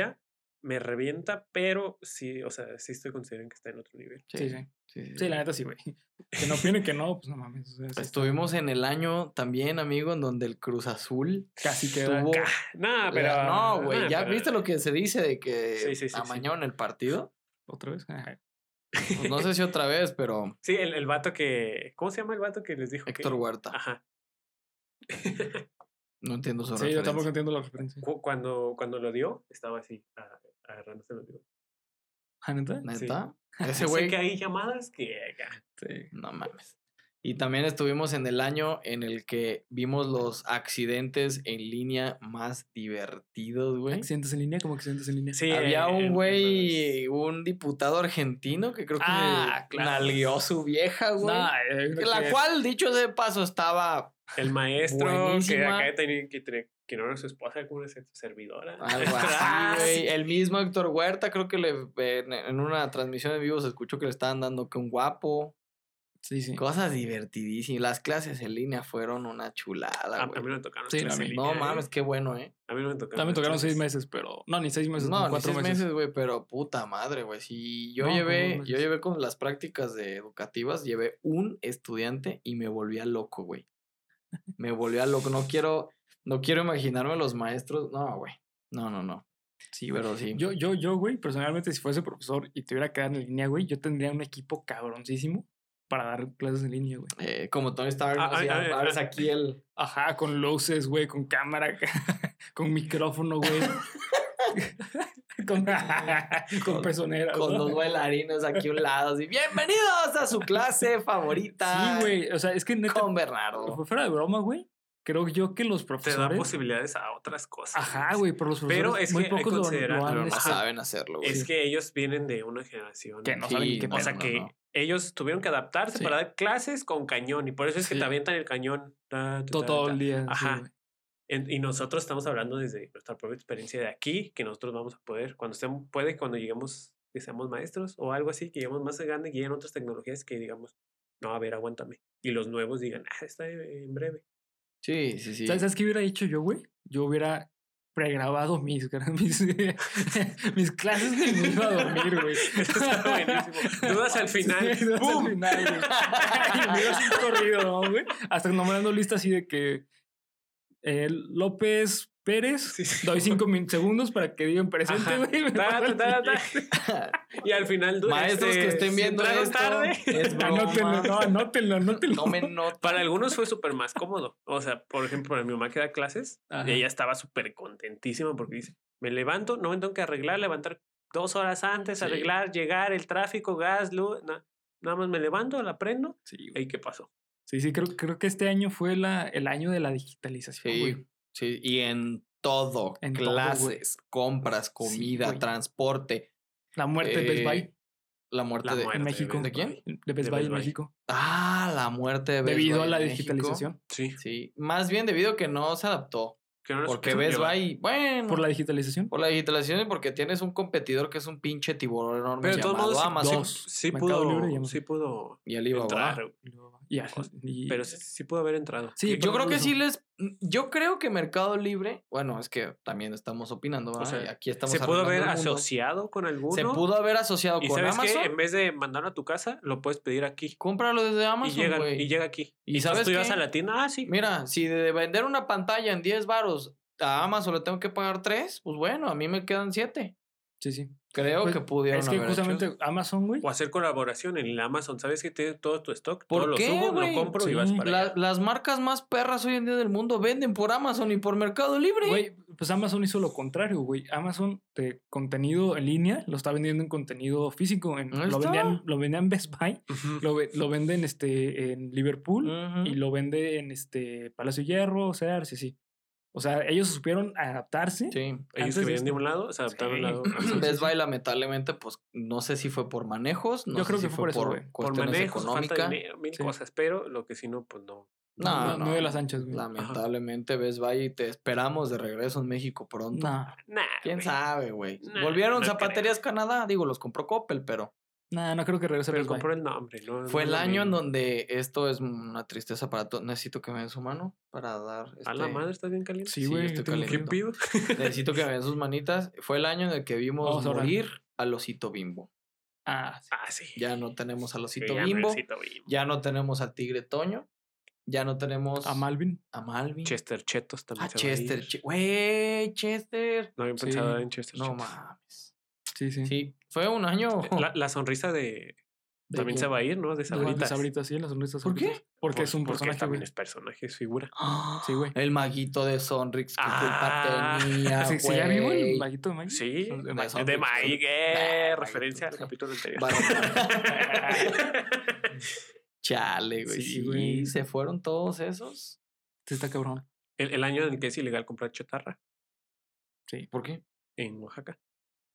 Me revienta, pero sí, o sea, sí estoy considerando que está en otro nivel. Sí, sí. sí, sí, Sí, la neta sí, güey. Que no opine que no, pues no mames. o sea, sí está- Estuvimos en el año también, amigo, en donde el Cruz Azul Casi queda. estuvo... No, pero. la- no, güey, ¿ya pero- viste lo que se dice de que Sí, sí, sí, sí. amañaron el partido? ¿Otra vez? Pues no sé si otra vez, pero Sí, el, el vato que. ¿Cómo se llama el vato que les dijo? que- Héctor Huerta. Ajá. No entiendo su Sí, yo tampoco referencia. entiendo la referencia. Cu- Cuando, cuando lo dio, estaba así, a- agarrándose los dedos. ¿Ah, neta? ¿Neta? Sé Ese güey... que hay llamadas que. Sí. No mames. Y también estuvimos en el año en el que vimos los accidentes en línea más divertidos, güey. ¿Accidentes en línea? ¿Cómo accidentes en línea? Sí, Había un güey, un diputado argentino que creo que Ah, claro. nalgueó a su vieja, güey. Eh, Que la que- cual, dicho de paso, estaba El maestro que Buenísima. acá tenía que, tenía- que no era su esposa, como una se- servidora. algo así, güey. El mismo Héctor Huerta, creo que le, en, en una transmisión en vivo se escuchó que le estaban dando que un guapo. Sí, sí. Cosas divertidísimas. Las clases en línea fueron una chulada, A, a mí no me tocaron. Sí, clases en No línea, ¿eh? mames, qué bueno, ¿eh? A mí no me tocaron. También tocaron seis meses, pero. No, ni seis meses, No, no, ni cuatro seis meses. güey, pero puta madre, güey. Si yo No, como llevé, yo llevé con las prácticas de educativas, llevé un estudiante y me volvía loco, güey. Me volvía loco. No quiero, no quiero imaginarme los maestros. No, güey. No, no, no. Sí. Pero sí. Yo, yo, yo, güey, personalmente, si fuese profesor y tuviera que dar en línea, güey, yo tendría un equipo cabroncísimo para dar clases en línea, güey. eh, como Tony Stark, Ah. Así, ah, ah, abres ah. aquí el. Ajá, con luces, güey, con cámara, con micrófono, güey. con, con Con-. Con dos bailarines aquí a un lado. Así, bienvenidos a su clase favorita. Sí, güey. O sea, es que neta, Con Bernardo. fuera de broma, güey. Creo yo que los Te da profesores. posibilidades a otras cosas. Ajá, güey, pero los Pero profesores es muy que hay pocos lo, considerar- lo han Pero no este, saben hacerlo, güey. Es que ellos vienen de una generación. que no Sí, saben ni qué no, o sea no, que no. ellos tuvieron que adaptarse Sí. para dar clases con cañón. Y por eso es que Sí. te avientan el cañón. ta, ta, todo, ta, todo ta. el día. Ajá. En- y nosotros estamos hablando desde nuestra propia experiencia de aquí, que nosotros vamos a poder, cuando estemos, puede cuando lleguemos, que seamos maestros o algo así, que lleguemos más grande, que lleguen otras tecnologías que digamos, no, a ver, aguántame. Y los nuevos digan, ah, está en breve. Sí, sí, sí. ¿Sabes, ¿Sabes qué hubiera hecho yo, güey? Yo hubiera pregrabado mis, mis, mis clases que me iba a dormir, güey. Eso está buenísimo. Dudas al final. Sí, dudas al final, güey. y me iba así corrido, ¿no, güey? Hasta nombrando lista así de que eh, López Pérez, Sí, sí. doy cinco min- segundos para que digan presente, güey. Y al final, du- Maestros este, que estén viendo esto, tarde. es. Anótenlo, no, anótenlo, anótenlo. Tomen nota. Para algunos fue súper más cómodo. O sea, por ejemplo, para mi mamá que da clases, Ajá. ella estaba súper contentísima porque dice, me levanto, no me tengo que arreglar, levantar dos horas antes, Sí. arreglar, llegar, el tráfico, gas, luz, na- nada más me levanto, la prendo. Sí. ¿Y qué pasó? Sí, sí, creo, creo que este año fue la, el año de la digitalización, güey. Sí, y en todo, En todo, clases, compras, comida, transporte, La muerte de Best Eh, Buy la muerte La de... muerte en México. ¿De quién? De Best De Buy en. México. Ah, la muerte de Best Debido Buy a la México. digitalización. Sí. Sí, más bien debido a que no se adaptó. Que no lo Porque Best. Buy, bueno, Por la digitalización. por la digitalización y porque tienes un competidor que es un pinche tiburón enorme Pero de todos llamado modos, sí- Amazon dos. Sí pudo, Libre y Amazon. sí pudo y Alibaba. entrar. Y, y- Pero sí, sí pudo haber entrado. Sí, Yo creo que sí les... Yo creo que Mercado Libre... Bueno, es que también estamos opinando, ¿verdad? sea, aquí estamos Se pudo haber asociado con alguno. Se pudo haber asociado y con sabes Amazon. en vez de mandarlo a tu casa, lo puedes pedir aquí. Cómpralo desde y, Amazon, llegan, y llega aquí. ¿Y sabes tú ibas a la tienda, ah, sí. Mira, si de vender una pantalla en 10 varos a Amazon le tengo que pagar 3, pues bueno, a mí me quedan 7. Sí, sí. Creo Pues, que pudieron Es que haber justamente. Amazon, güey. O hacer colaboración en el Amazon. ¿Sabes que tiene todo tu stock? ¿Por todo lo subo, güey? lo compro Sí, y vas para La- allá. las marcas más perras hoy en día del mundo venden por Amazon y por Mercado Libre. Güey, pues Amazon hizo lo contrario, güey. Amazon de contenido en línea lo está vendiendo en contenido físico. En, lo, vendían, lo vendían en Best Buy, Ujú. lo, ve- lo venden este, en Liverpool y lo vende en este Palacio de Hierro, Sears, sí, sí. O sea, ellos supieron adaptarse. Sí. Ellos que de venían de un lado, se adaptaron Sí. al lado. Sí, Best sí. Buy lamentablemente, pues no sé si fue por manejos, no Yo sé creo si que fue por eso, güey. Por cuestiones manejos, falta de económicas. dinero, mil Sí. cosas. Pero lo que si no, pues no. No, no, no, no de las anchas, güey. Lamentablemente Best Buy te esperamos de regreso en México pronto. No, Nah, ¿Quién sabe, güey? Nah, Volvieron no Zapaterías Canadá, digo, los compró Coppel, pero no, no creo que regrese Pero compró el nombre, ¿no? fue no el año en donde esto es una tristeza para todos. Necesito que me den su mano para dar. A la este- madre, ¿estás bien caliente? Sí, Sí, güey. ¿Qué frío. pido? Necesito que me den sus manitas. Fue el año en el que vimos Vamos a orar. morir al osito bimbo. Ah, sí. Ah, sí. Ya no tenemos al Sí, osito ya no bimbo. Ya no tenemos al tigre Toño. Ya no tenemos A Malvin. a Malvin. Chester Chetos también a se va a. Chester. Che- Güey, Chester. No había Sí. pensado en Chester No Chetos. mames. Sí, sí. Sí, fue un año. La, la sonrisa de... ¿De También se va a ir, ¿no? De De Sabritas. Sabritas, sí, las sonrisas. ¿Por qué? Sabritas. Porque es un Porque personaje, también güey. es personaje, es figura. Sí, güey. El maguito de Sonrix, ¿qué Ah. culpa tenía? ¿Sí, ¿Sigue vivo güey? el maguito de Mike? Sí, De de, Mike. De eh, referencia al capítulo anterior. Chale, güey. Sí, Sí, güey. Se fueron todos esos. Sí, está cabrón. el, el año en el que es ilegal comprar chatarra Sí, ¿Por qué? en Oaxaca.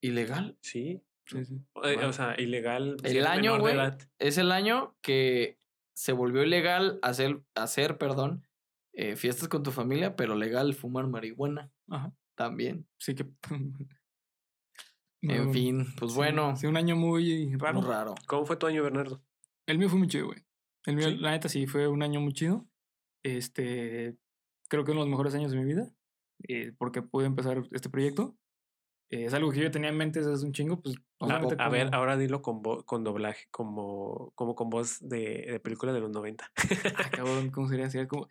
¿Ilegal? Sí. sí, eh, Bueno. o sea, ilegal. El año, güey, es el año que se volvió ilegal hacer, hacer perdón, eh, fiestas con tu familia, pero legal fumar marihuana Ajá. también. Sí que. En fin, pues sí, bueno, Sí, un año muy raro. muy raro. ¿Cómo fue tu año, Bernardo? El mío fue muy chido, güey. El mío, la neta, sí, fue un año muy chido. Este. Creo que uno de los mejores años de mi vida. eh, porque pude empezar este proyecto. Eh, es algo que yo tenía en mente desde hace un chingo, pues. A, obviamente a ver, como- ahora dilo con, con doblaje, como, como con voz de, de película de los 90. Ah, cabrón, ¿cómo sería? Sería como.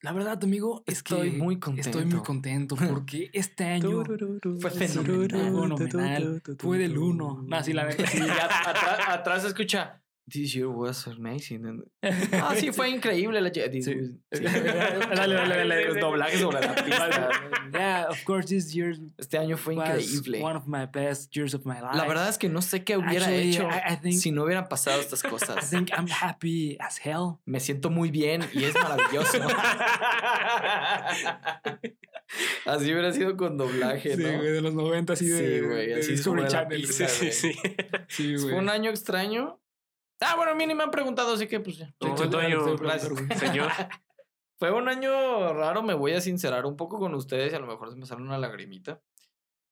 La verdad, amigo, es Estoy que muy contento. Estoy muy contento porque este año Fue fenomenal. fenomenal. fue del uno. No, sí, la neta, sí. Atrás, atrás se escucha. This year was amazing. and- Ah, sí, fue increíble. La... this Sí. was- Dale, dale, dale, dale. Los doblajes sobre la pista. Yeah, of course, this year Este año fue was increíble. one of my best years of my life. La verdad es que no sé qué hubiera Actually, hecho I, I think, si no hubieran pasado estas I cosas. think I'm happy as hell. Me siento muy bien y es maravilloso. Así hubiera sido con doblaje, Sí, ¿no? güey, de los 90, así de, Sí, güey, de así Discovery sobre la pista, Sí, sí, güey. sí. Sí, Fue un año extraño. Ah, bueno, a mí ni me han preguntado, así que pues ya. ¿Cómo Sí, fue tu sí, año, sí, Gracias. güey. señor? Fue un año raro, me voy a sincerar un poco con ustedes y a lo mejor se me sale una lagrimita. Me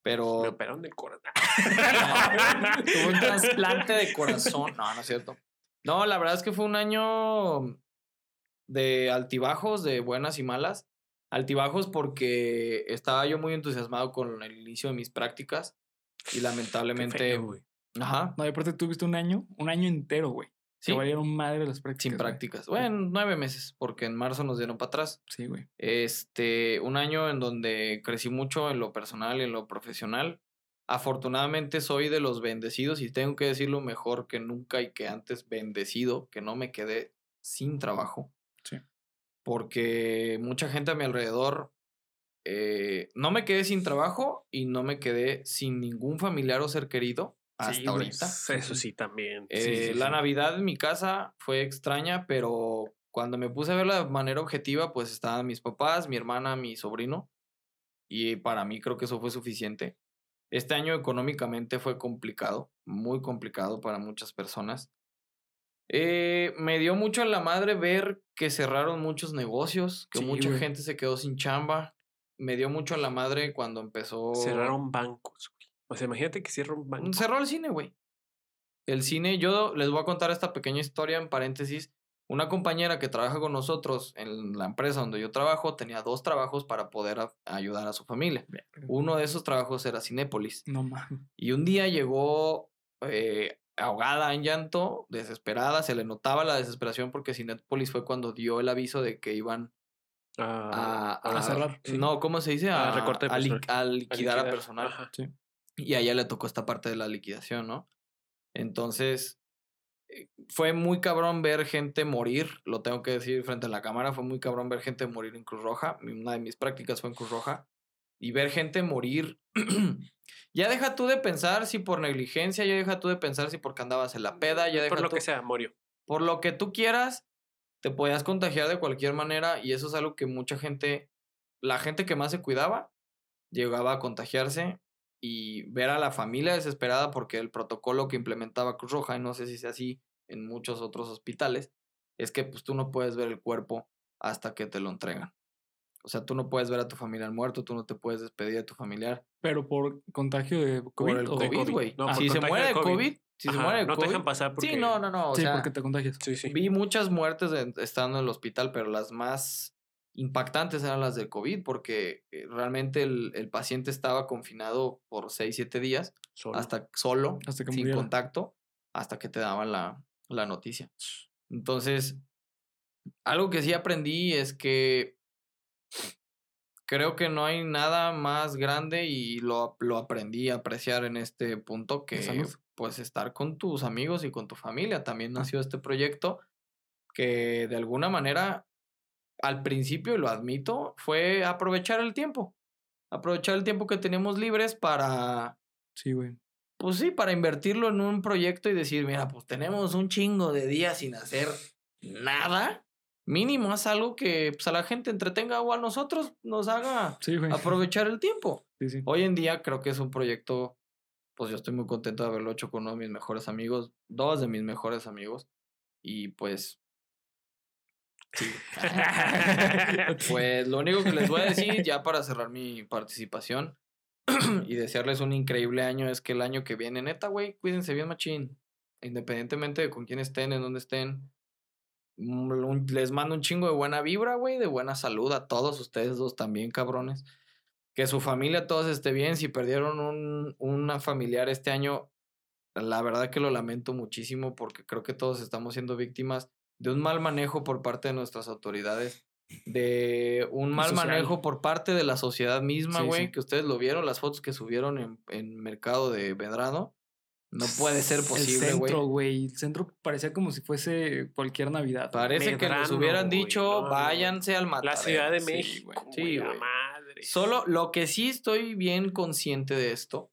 Pero operaron del corazón. tuve un trasplante de corazón. No, no es cierto. No, la verdad es que fue un año de altibajos, de buenas y malas. Altibajos porque estaba yo muy entusiasmado con el inicio de mis prácticas y lamentablemente... feo. Ajá, No, y aparte tuviste un año, un año entero, güey. sí, Que valieron madre las prácticas. sin güey. prácticas. Bueno, nueve meses, porque en marzo nos dieron para atrás. Sí, güey. Este, un año en donde crecí mucho en lo personal y en lo profesional. Afortunadamente soy de los bendecidos y tengo que decirlo mejor que nunca y que antes bendecido, que no me quedé sin trabajo. Sí. Porque mucha gente a mi alrededor eh, no me quedé sin trabajo y no me quedé sin ningún familiar o ser querido hasta Sí, ahorita. Eso sí, también. Eh, sí, la. Navidad en mi casa fue extraña, pero cuando me puse a verla de manera objetiva, pues estaban mis papás, mi hermana, mi sobrino, y para mí creo que eso fue suficiente. Este año económicamente fue complicado, muy complicado para muchas personas. Eh, me dio mucho en la madre ver que cerraron muchos negocios, que mucha güey. gente se quedó sin chamba. Me dio mucho en la madre cuando empezó... Cerraron bancos. O sea, imagínate que cierra un banco. Cerró el cine, güey. El cine, yo les voy a contar esta pequeña historia en paréntesis. Una compañera que trabaja con nosotros en la empresa donde yo trabajo tenía dos trabajos para poder a- ayudar a su familia. Uno de esos trabajos era Cinépolis. No mames. Y un día llegó eh, ahogada en llanto, desesperada, se le notaba la desesperación porque Cinépolis fue cuando dio el aviso de que iban a, a cerrar, sí. No, ¿cómo se dice? A A, recorte de a liquidar a personal. Ajá. Y a ella le tocó esta parte de la liquidación, ¿no? Entonces, eh, fue muy cabrón ver gente morir, lo tengo que decir frente a la cámara, fue muy cabrón ver gente morir en Cruz Roja. Una de mis prácticas fue en Cruz Roja. Y ver gente morir. ya deja tú de pensar si por negligencia, ya deja tú de pensar si porque andabas en la peda, ya deja Por lo tú- que sea, murió. por lo que tú quieras, te podías contagiar de cualquier manera y eso es algo que mucha gente, la gente que más se cuidaba, llegaba a contagiarse y ver a la familia desesperada porque el protocolo que implementaba Cruz Roja, y no sé si sea así en muchos otros hospitales, es que pues tú no puedes ver el cuerpo hasta que te lo entregan. O sea, tú no puedes ver a tu familiar muerto, tú no te puedes despedir de tu familiar Pero por contagio de COVID. por el o de COVID, güey. No, por si se muere de COVID. COVID, si se muere de no COVID. te dejan pasar porque... Sí, no, no, no. O sí, sea, porque te contagias. Sí, sí. Vi muchas muertes de- estando en el hospital, pero las más impactantes eran las del COVID, porque eh, realmente el, el paciente estaba confinado por 6, 7 días, Solo. hasta solo, Hasta que sin muriera. contacto, hasta que te daban la, la noticia. Entonces, algo que sí aprendí es que creo que no hay nada más grande y lo, lo aprendí a apreciar en este punto que pues estar con tus amigos y con tu familia. También Ah. nació este proyecto que de alguna manera al principio, y lo admito, fue aprovechar el tiempo. Aprovechar el tiempo que tenemos libres para, Sí, güey. pues sí, para invertirlo en un proyecto y decir, mira, pues tenemos un chingo de días sin hacer nada. Mínimo haz algo que pues, a la gente entretenga o a nosotros nos haga Sí, aprovechar el tiempo. Sí, sí. Hoy en día creo que es un proyecto, pues yo estoy muy contento de haberlo hecho con uno de mis mejores amigos, dos de mis mejores amigos. Y pues, pues lo único que les voy a decir ya para cerrar mi participación y desearles un increíble año es que el año que viene, neta, güey, cuídense bien machín. Independientemente de con quién estén, en dónde estén. Mm, un- Les mando un chingo de buena vibra, güey, de buena salud a todos ustedes dos también, cabrones. Que su familia todos esté bien. Si perdieron un, una familiar este año, la verdad que lo lamento muchísimo porque creo que todos estamos siendo víctimas de un mal manejo por parte de nuestras autoridades, de un mal Social. manejo por parte de la sociedad misma, Sí, güey, sí. que ustedes lo vieron, las fotos que subieron en, en Mercado de Medrano. No puede ser posible, El güey. centro, güey. El centro parecía como si fuese cualquier Navidad. Parece que nos hubieran dicho, no, váyanse al La matadero. Ciudad de sí, México, güey. Sí, güey, la güey. madre. Solo lo que sí estoy bien consciente de esto,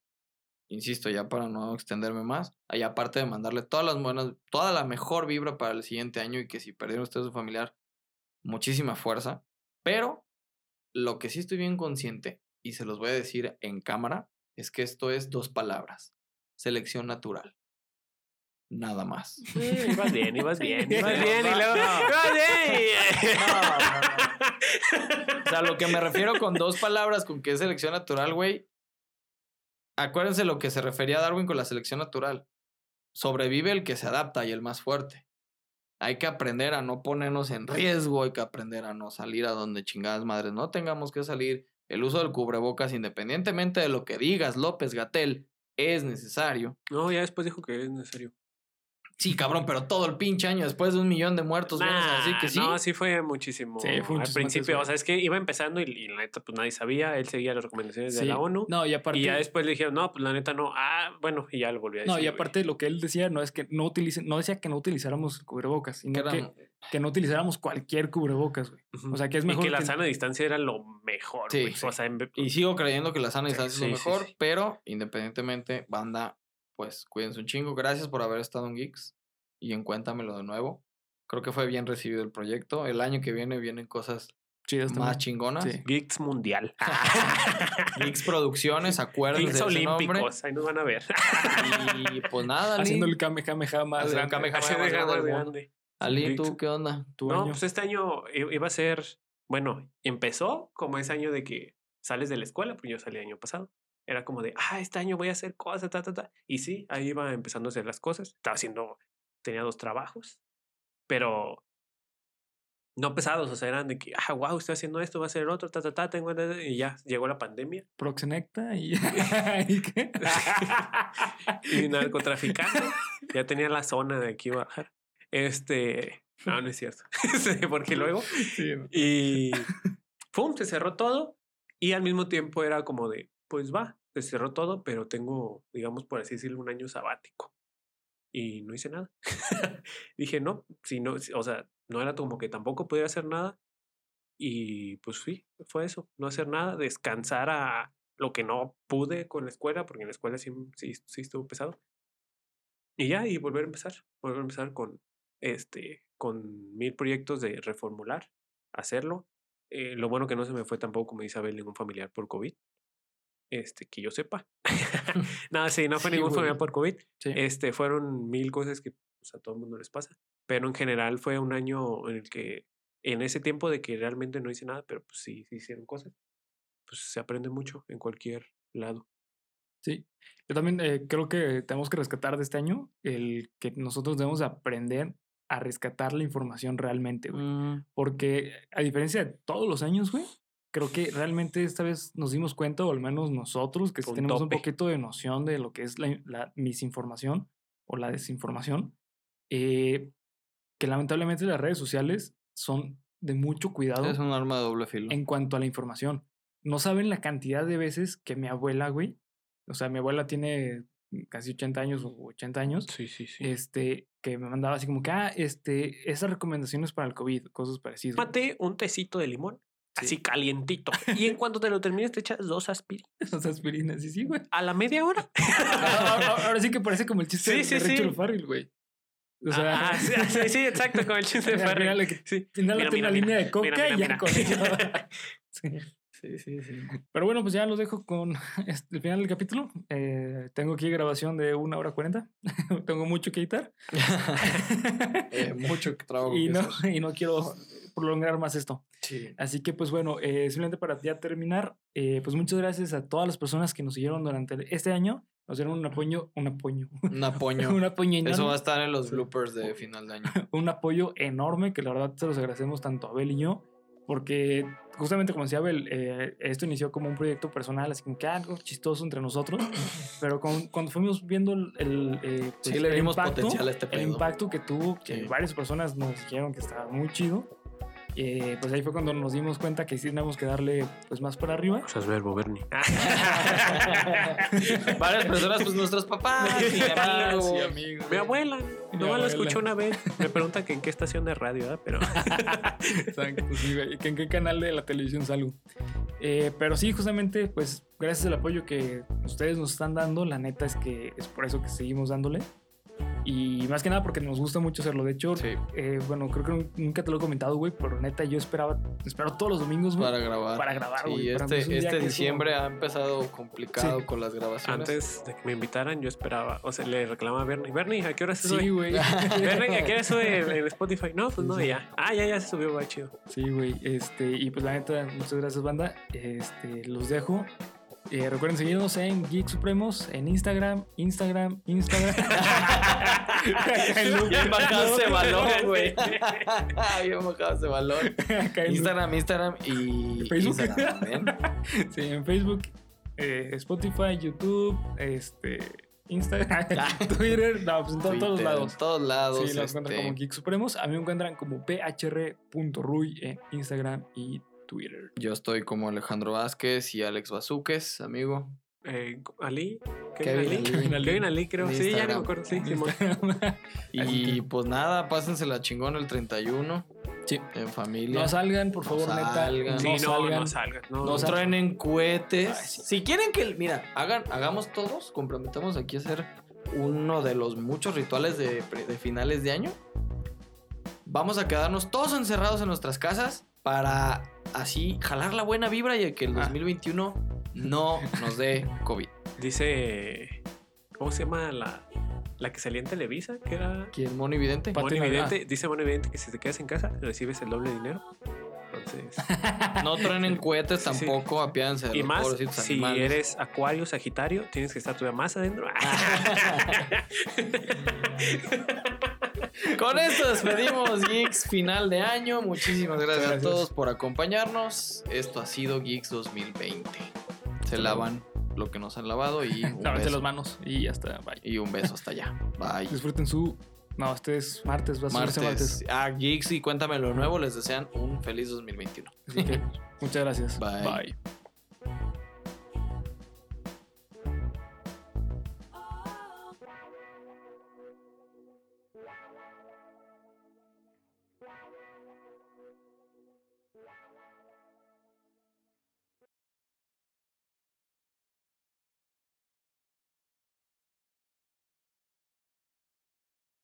insisto, ya para no extenderme más, y aparte de mandarle todas las buenas, toda la mejor vibra para el siguiente año y que si perdieron ustedes su familiar, muchísima fuerza. Pero lo que sí estoy bien consciente, y se los voy a decir en cámara, es que esto es dos palabras: selección natural. Nada más. Sí, ibas bien, ibas bien, ibas No, bien, y no, luego, no. ibas bien. O sea, lo que me refiero con dos palabras, con que es selección natural, güey. Acuérdense lo que se refería a Darwin con la selección natural. Sobrevive el que se adapta y el más fuerte. Hay que aprender a no ponernos en riesgo, hay que aprender a no salir a donde chingadas madres no tengamos que salir. El uso del cubrebocas, independientemente de lo que digas, López Gatel, es necesario. No, ya después dijo que es necesario. Sí, cabrón, pero todo el pinche año después de un millón de muertos, vienes a decir que sí. No, sí fue muchísimo. Sí, fue Al principio, o sea, es que iba empezando y, y la neta, pues nadie sabía. Él seguía las recomendaciones de la ONU. No, y aparte. y ya después le dijeron, no, pues la neta no. Ah, bueno, y ya lo volví a decir. no, y aparte lo que él decía no es que no utilicen, no decía que no utilizáramos cubrebocas, sino Que que, no utilizáramos cualquier cubrebocas, güey. O sea, que es Y mejor que la que- sana distancia era lo mejor, Sí, güey. sí. O sea, en Y sigo creyendo que la sana distancia Sí, es lo sí, mejor, sí. pero independientemente, banda, pues cuídense un chingo. Gracias por haber estado en Geeks y en Cuéntamelo de nuevo. Creo que fue bien recibido el proyecto. El año que viene vienen cosas chidas más también. chingonas. Sí. Geeks Mundial. Geeks Producciones, acuérdense Geeks de ese nombre. Olímpicos. Ahí nos van a ver. Y pues nada, Ali. Haciendo el Kamehameha más Haciendo el grande. Kamehameha más grande grande. Ali, Geeks. ¿tú qué onda? Tu No, año. pues este año iba a ser, bueno, empezó como ese año de que sales de la escuela, pues yo salí el año pasado. Era como de, ah, este año voy a hacer cosas, ta, ta, ta. Y sí, ahí iba empezando a hacer las cosas. Estaba haciendo, tenía dos trabajos, pero no pesados, o sea, eran de que, ah, wow, estoy haciendo esto, voy a hacer el otro, ta, ta, ta, tengo, ta, ta", y ya llegó la pandemia. Proxenecta y. ¿Y qué? y narcotraficante. ya tenía la zona de aquí bajar. Este, no, no es cierto. Sí, Porque luego Sí, no. Y ¡pum! Se cerró todo. Y al mismo tiempo era como de, pues va, se cerró todo, pero tengo, digamos, por así decirlo, un año sabático. Y no hice nada. Dije, no, si no, o sea, no era como que tampoco pudiera hacer nada. Y pues sí, fue eso, no hacer nada, descansar a lo que no pude con la escuela, porque en la escuela sí, sí, sí estuvo pesado. Y ya, y volver a empezar, volver a empezar con, este, con mil proyectos de reformular, hacerlo. Eh, lo bueno que no se me fue tampoco, como dice Abel, ningún familiar por COVID. Este, que yo sepa. Nada, sí, no fue Sí, ningún familiar güey. por COVID. Sí. Este, fueron mil cosas que pues, a todo el mundo les pasa. Pero en general fue un año en el que, en ese tiempo de que realmente no hice nada, pero pues sí, sí hicieron cosas. Pues se aprende mucho en cualquier lado. Sí. Yo también eh, creo que tenemos que rescatar de este año el que nosotros debemos aprender a rescatar la información realmente, güey. Mm, Porque a diferencia de todos los años, güey, creo que realmente esta vez nos dimos cuenta, o al menos nosotros, que sí Un tenemos un poquito de noción de lo que es la, la misinformación o la desinformación, eh, que lamentablemente las redes sociales son de mucho cuidado Es un arma de doble filo. en cuanto a la información. No saben la cantidad de veces que mi abuela, güey, o sea, mi abuela tiene casi 80 años o 80 años, Sí, sí, sí. este, que me mandaba así como que, ah, este, esas recomendaciones para el COVID, cosas parecidas. Tómate un tecito de limón, Sí. así calientito. Y en cuanto te lo termines, te echas dos aspirinas. Esas aspirinas, sí, sí, güey. A la media hora. Ahora, sí que parece como el chiste Sí, de, sí, de Rachel sí. Farrell, güey. O sea, Ah, sí, sí, sí, exacto, con el chiste de Farrell. Sí. Mira, una línea de coca y ya con eso. Sí. Sí, sí. Pero bueno, pues ya los dejo con el final del capítulo. Eh, tengo aquí grabación de una hora cuarenta. tengo mucho que editar. Eh, mucho trabajo. y, que no, hacer. y no quiero prolongar más esto. Sí. Así que, pues bueno, eh, simplemente para ya terminar, eh, pues muchas gracias a todas las personas que nos siguieron durante este año. Nos dieron un apoyo, un apoyo, Un apoyo. un apoyo enorme. Eso va a estar en los bloopers de final de año. un apoyo enorme que la verdad se los agradecemos tanto a Abel y yo, porque justamente como decía Abel, eh, esto inició como un proyecto personal, así como que algo chistoso entre nosotros, pero con- cuando fuimos viendo el, el, eh, Sí, pues, le el impacto, potencial a este el pedo. impacto que tuvo, que Sí. varias personas nos dijeron que estaba muy chido, eh, pues ahí fue cuando nos dimos cuenta que sí teníamos que darle pues más para arriba. Usas verbo, Bernie. Varias personas, pues nuestros papás y amigos. Sí, amigos. Mi abuela. Mi No la abuela. escuché una vez. Me pregunta que en qué estación de radio. Pero. Exacto, sí, güey, que en qué canal de la televisión salgo. Eh, pero sí, justamente, pues gracias al apoyo que ustedes nos están dando, la neta es que es por eso que seguimos dándole. Y más que nada porque nos gusta mucho hacerlo. De hecho, Sí, eh, bueno, creo que nun- nunca te lo he comentado, güey, pero neta yo esperaba, espero todos los domingos, güey. para grabar. Para grabar, Sí, güey, este, es este diciembre como- ha empezado complicado Sí. con las grabaciones. Antes de que me invitaran, yo esperaba. O sea, le reclamaba a Bernie. Bernie, ¿a qué hora se Sí, sube? güey. Bernie, ¿a qué hora sube en, en Spotify? No, pues Sí, no, sí. ya. Ah, ya, ya se subió, va chido. Sí, güey. Este, y pues la neta, muchas gracias, banda. Este, los dejo. Eh, recuerden seguirnos en Geek Supremos, en Instagram, Instagram, Instagram. Bien bajado ese balón, güey. Bien bajado ese balón. Instagram, Instagram y Facebook. Instagram también. Sí, en Facebook, eh, Spotify, YouTube, este, Instagram, Twitter, no, pues en to- todos lados. En todos lados. Sí, los encuentran este, como Geek Supremos. A mí me encuentran como phr.ruy en Instagram y Twitter. Yo estoy como Alejandro Vázquez y Alex Bazuques, amigo. Eh, Ali. Kevin Ali. Kevin Ali. Kevin Ali, creo. Sí, ya no me acuerdo. Sí. Y pues nada, pásensela chingón el 31 Sí. en familia. No salgan, por No favor, neta. salgan. Sí, no, no, salgan. no salgan. No, No No salgan. traen en cohetes. Ay, sí. Si quieren que, mira, hagan, hagamos todos, comprometamos aquí a hacer uno de los muchos rituales de finales de año. Vamos a quedarnos todos encerrados en nuestras casas para así jalar la buena vibra y que el Ah. 2021 no nos dé COVID. Dice. ¿Cómo se llama la, la que salía en Televisa? Que era. ¿Quién, Moni Vidente? Pa- Moni Patina, Vidente. Dice Moni Vidente que si te quedas en casa recibes el doble de dinero. Entonces. No traen cohetes Sí, sí. tampoco, apiádense de y más, si animales. eres Acuario, Sagitario, tienes que estar todavía más adentro. Con esto despedimos Geeks final de año. Muchísimas gracias, Gracias. a todos por acompañarnos. Esto ha sido Geeks 2020. Se lavan lo que nos han lavado y un, las manos y ya está. Bye. y un beso hasta allá. Bye. Disfruten su. No, este es martes, va a Martes. subirse martes. Ah, Geeks y cuéntame lo nuevo. Les desean un feliz 2021. Así que muchas gracias. Bye. Bye.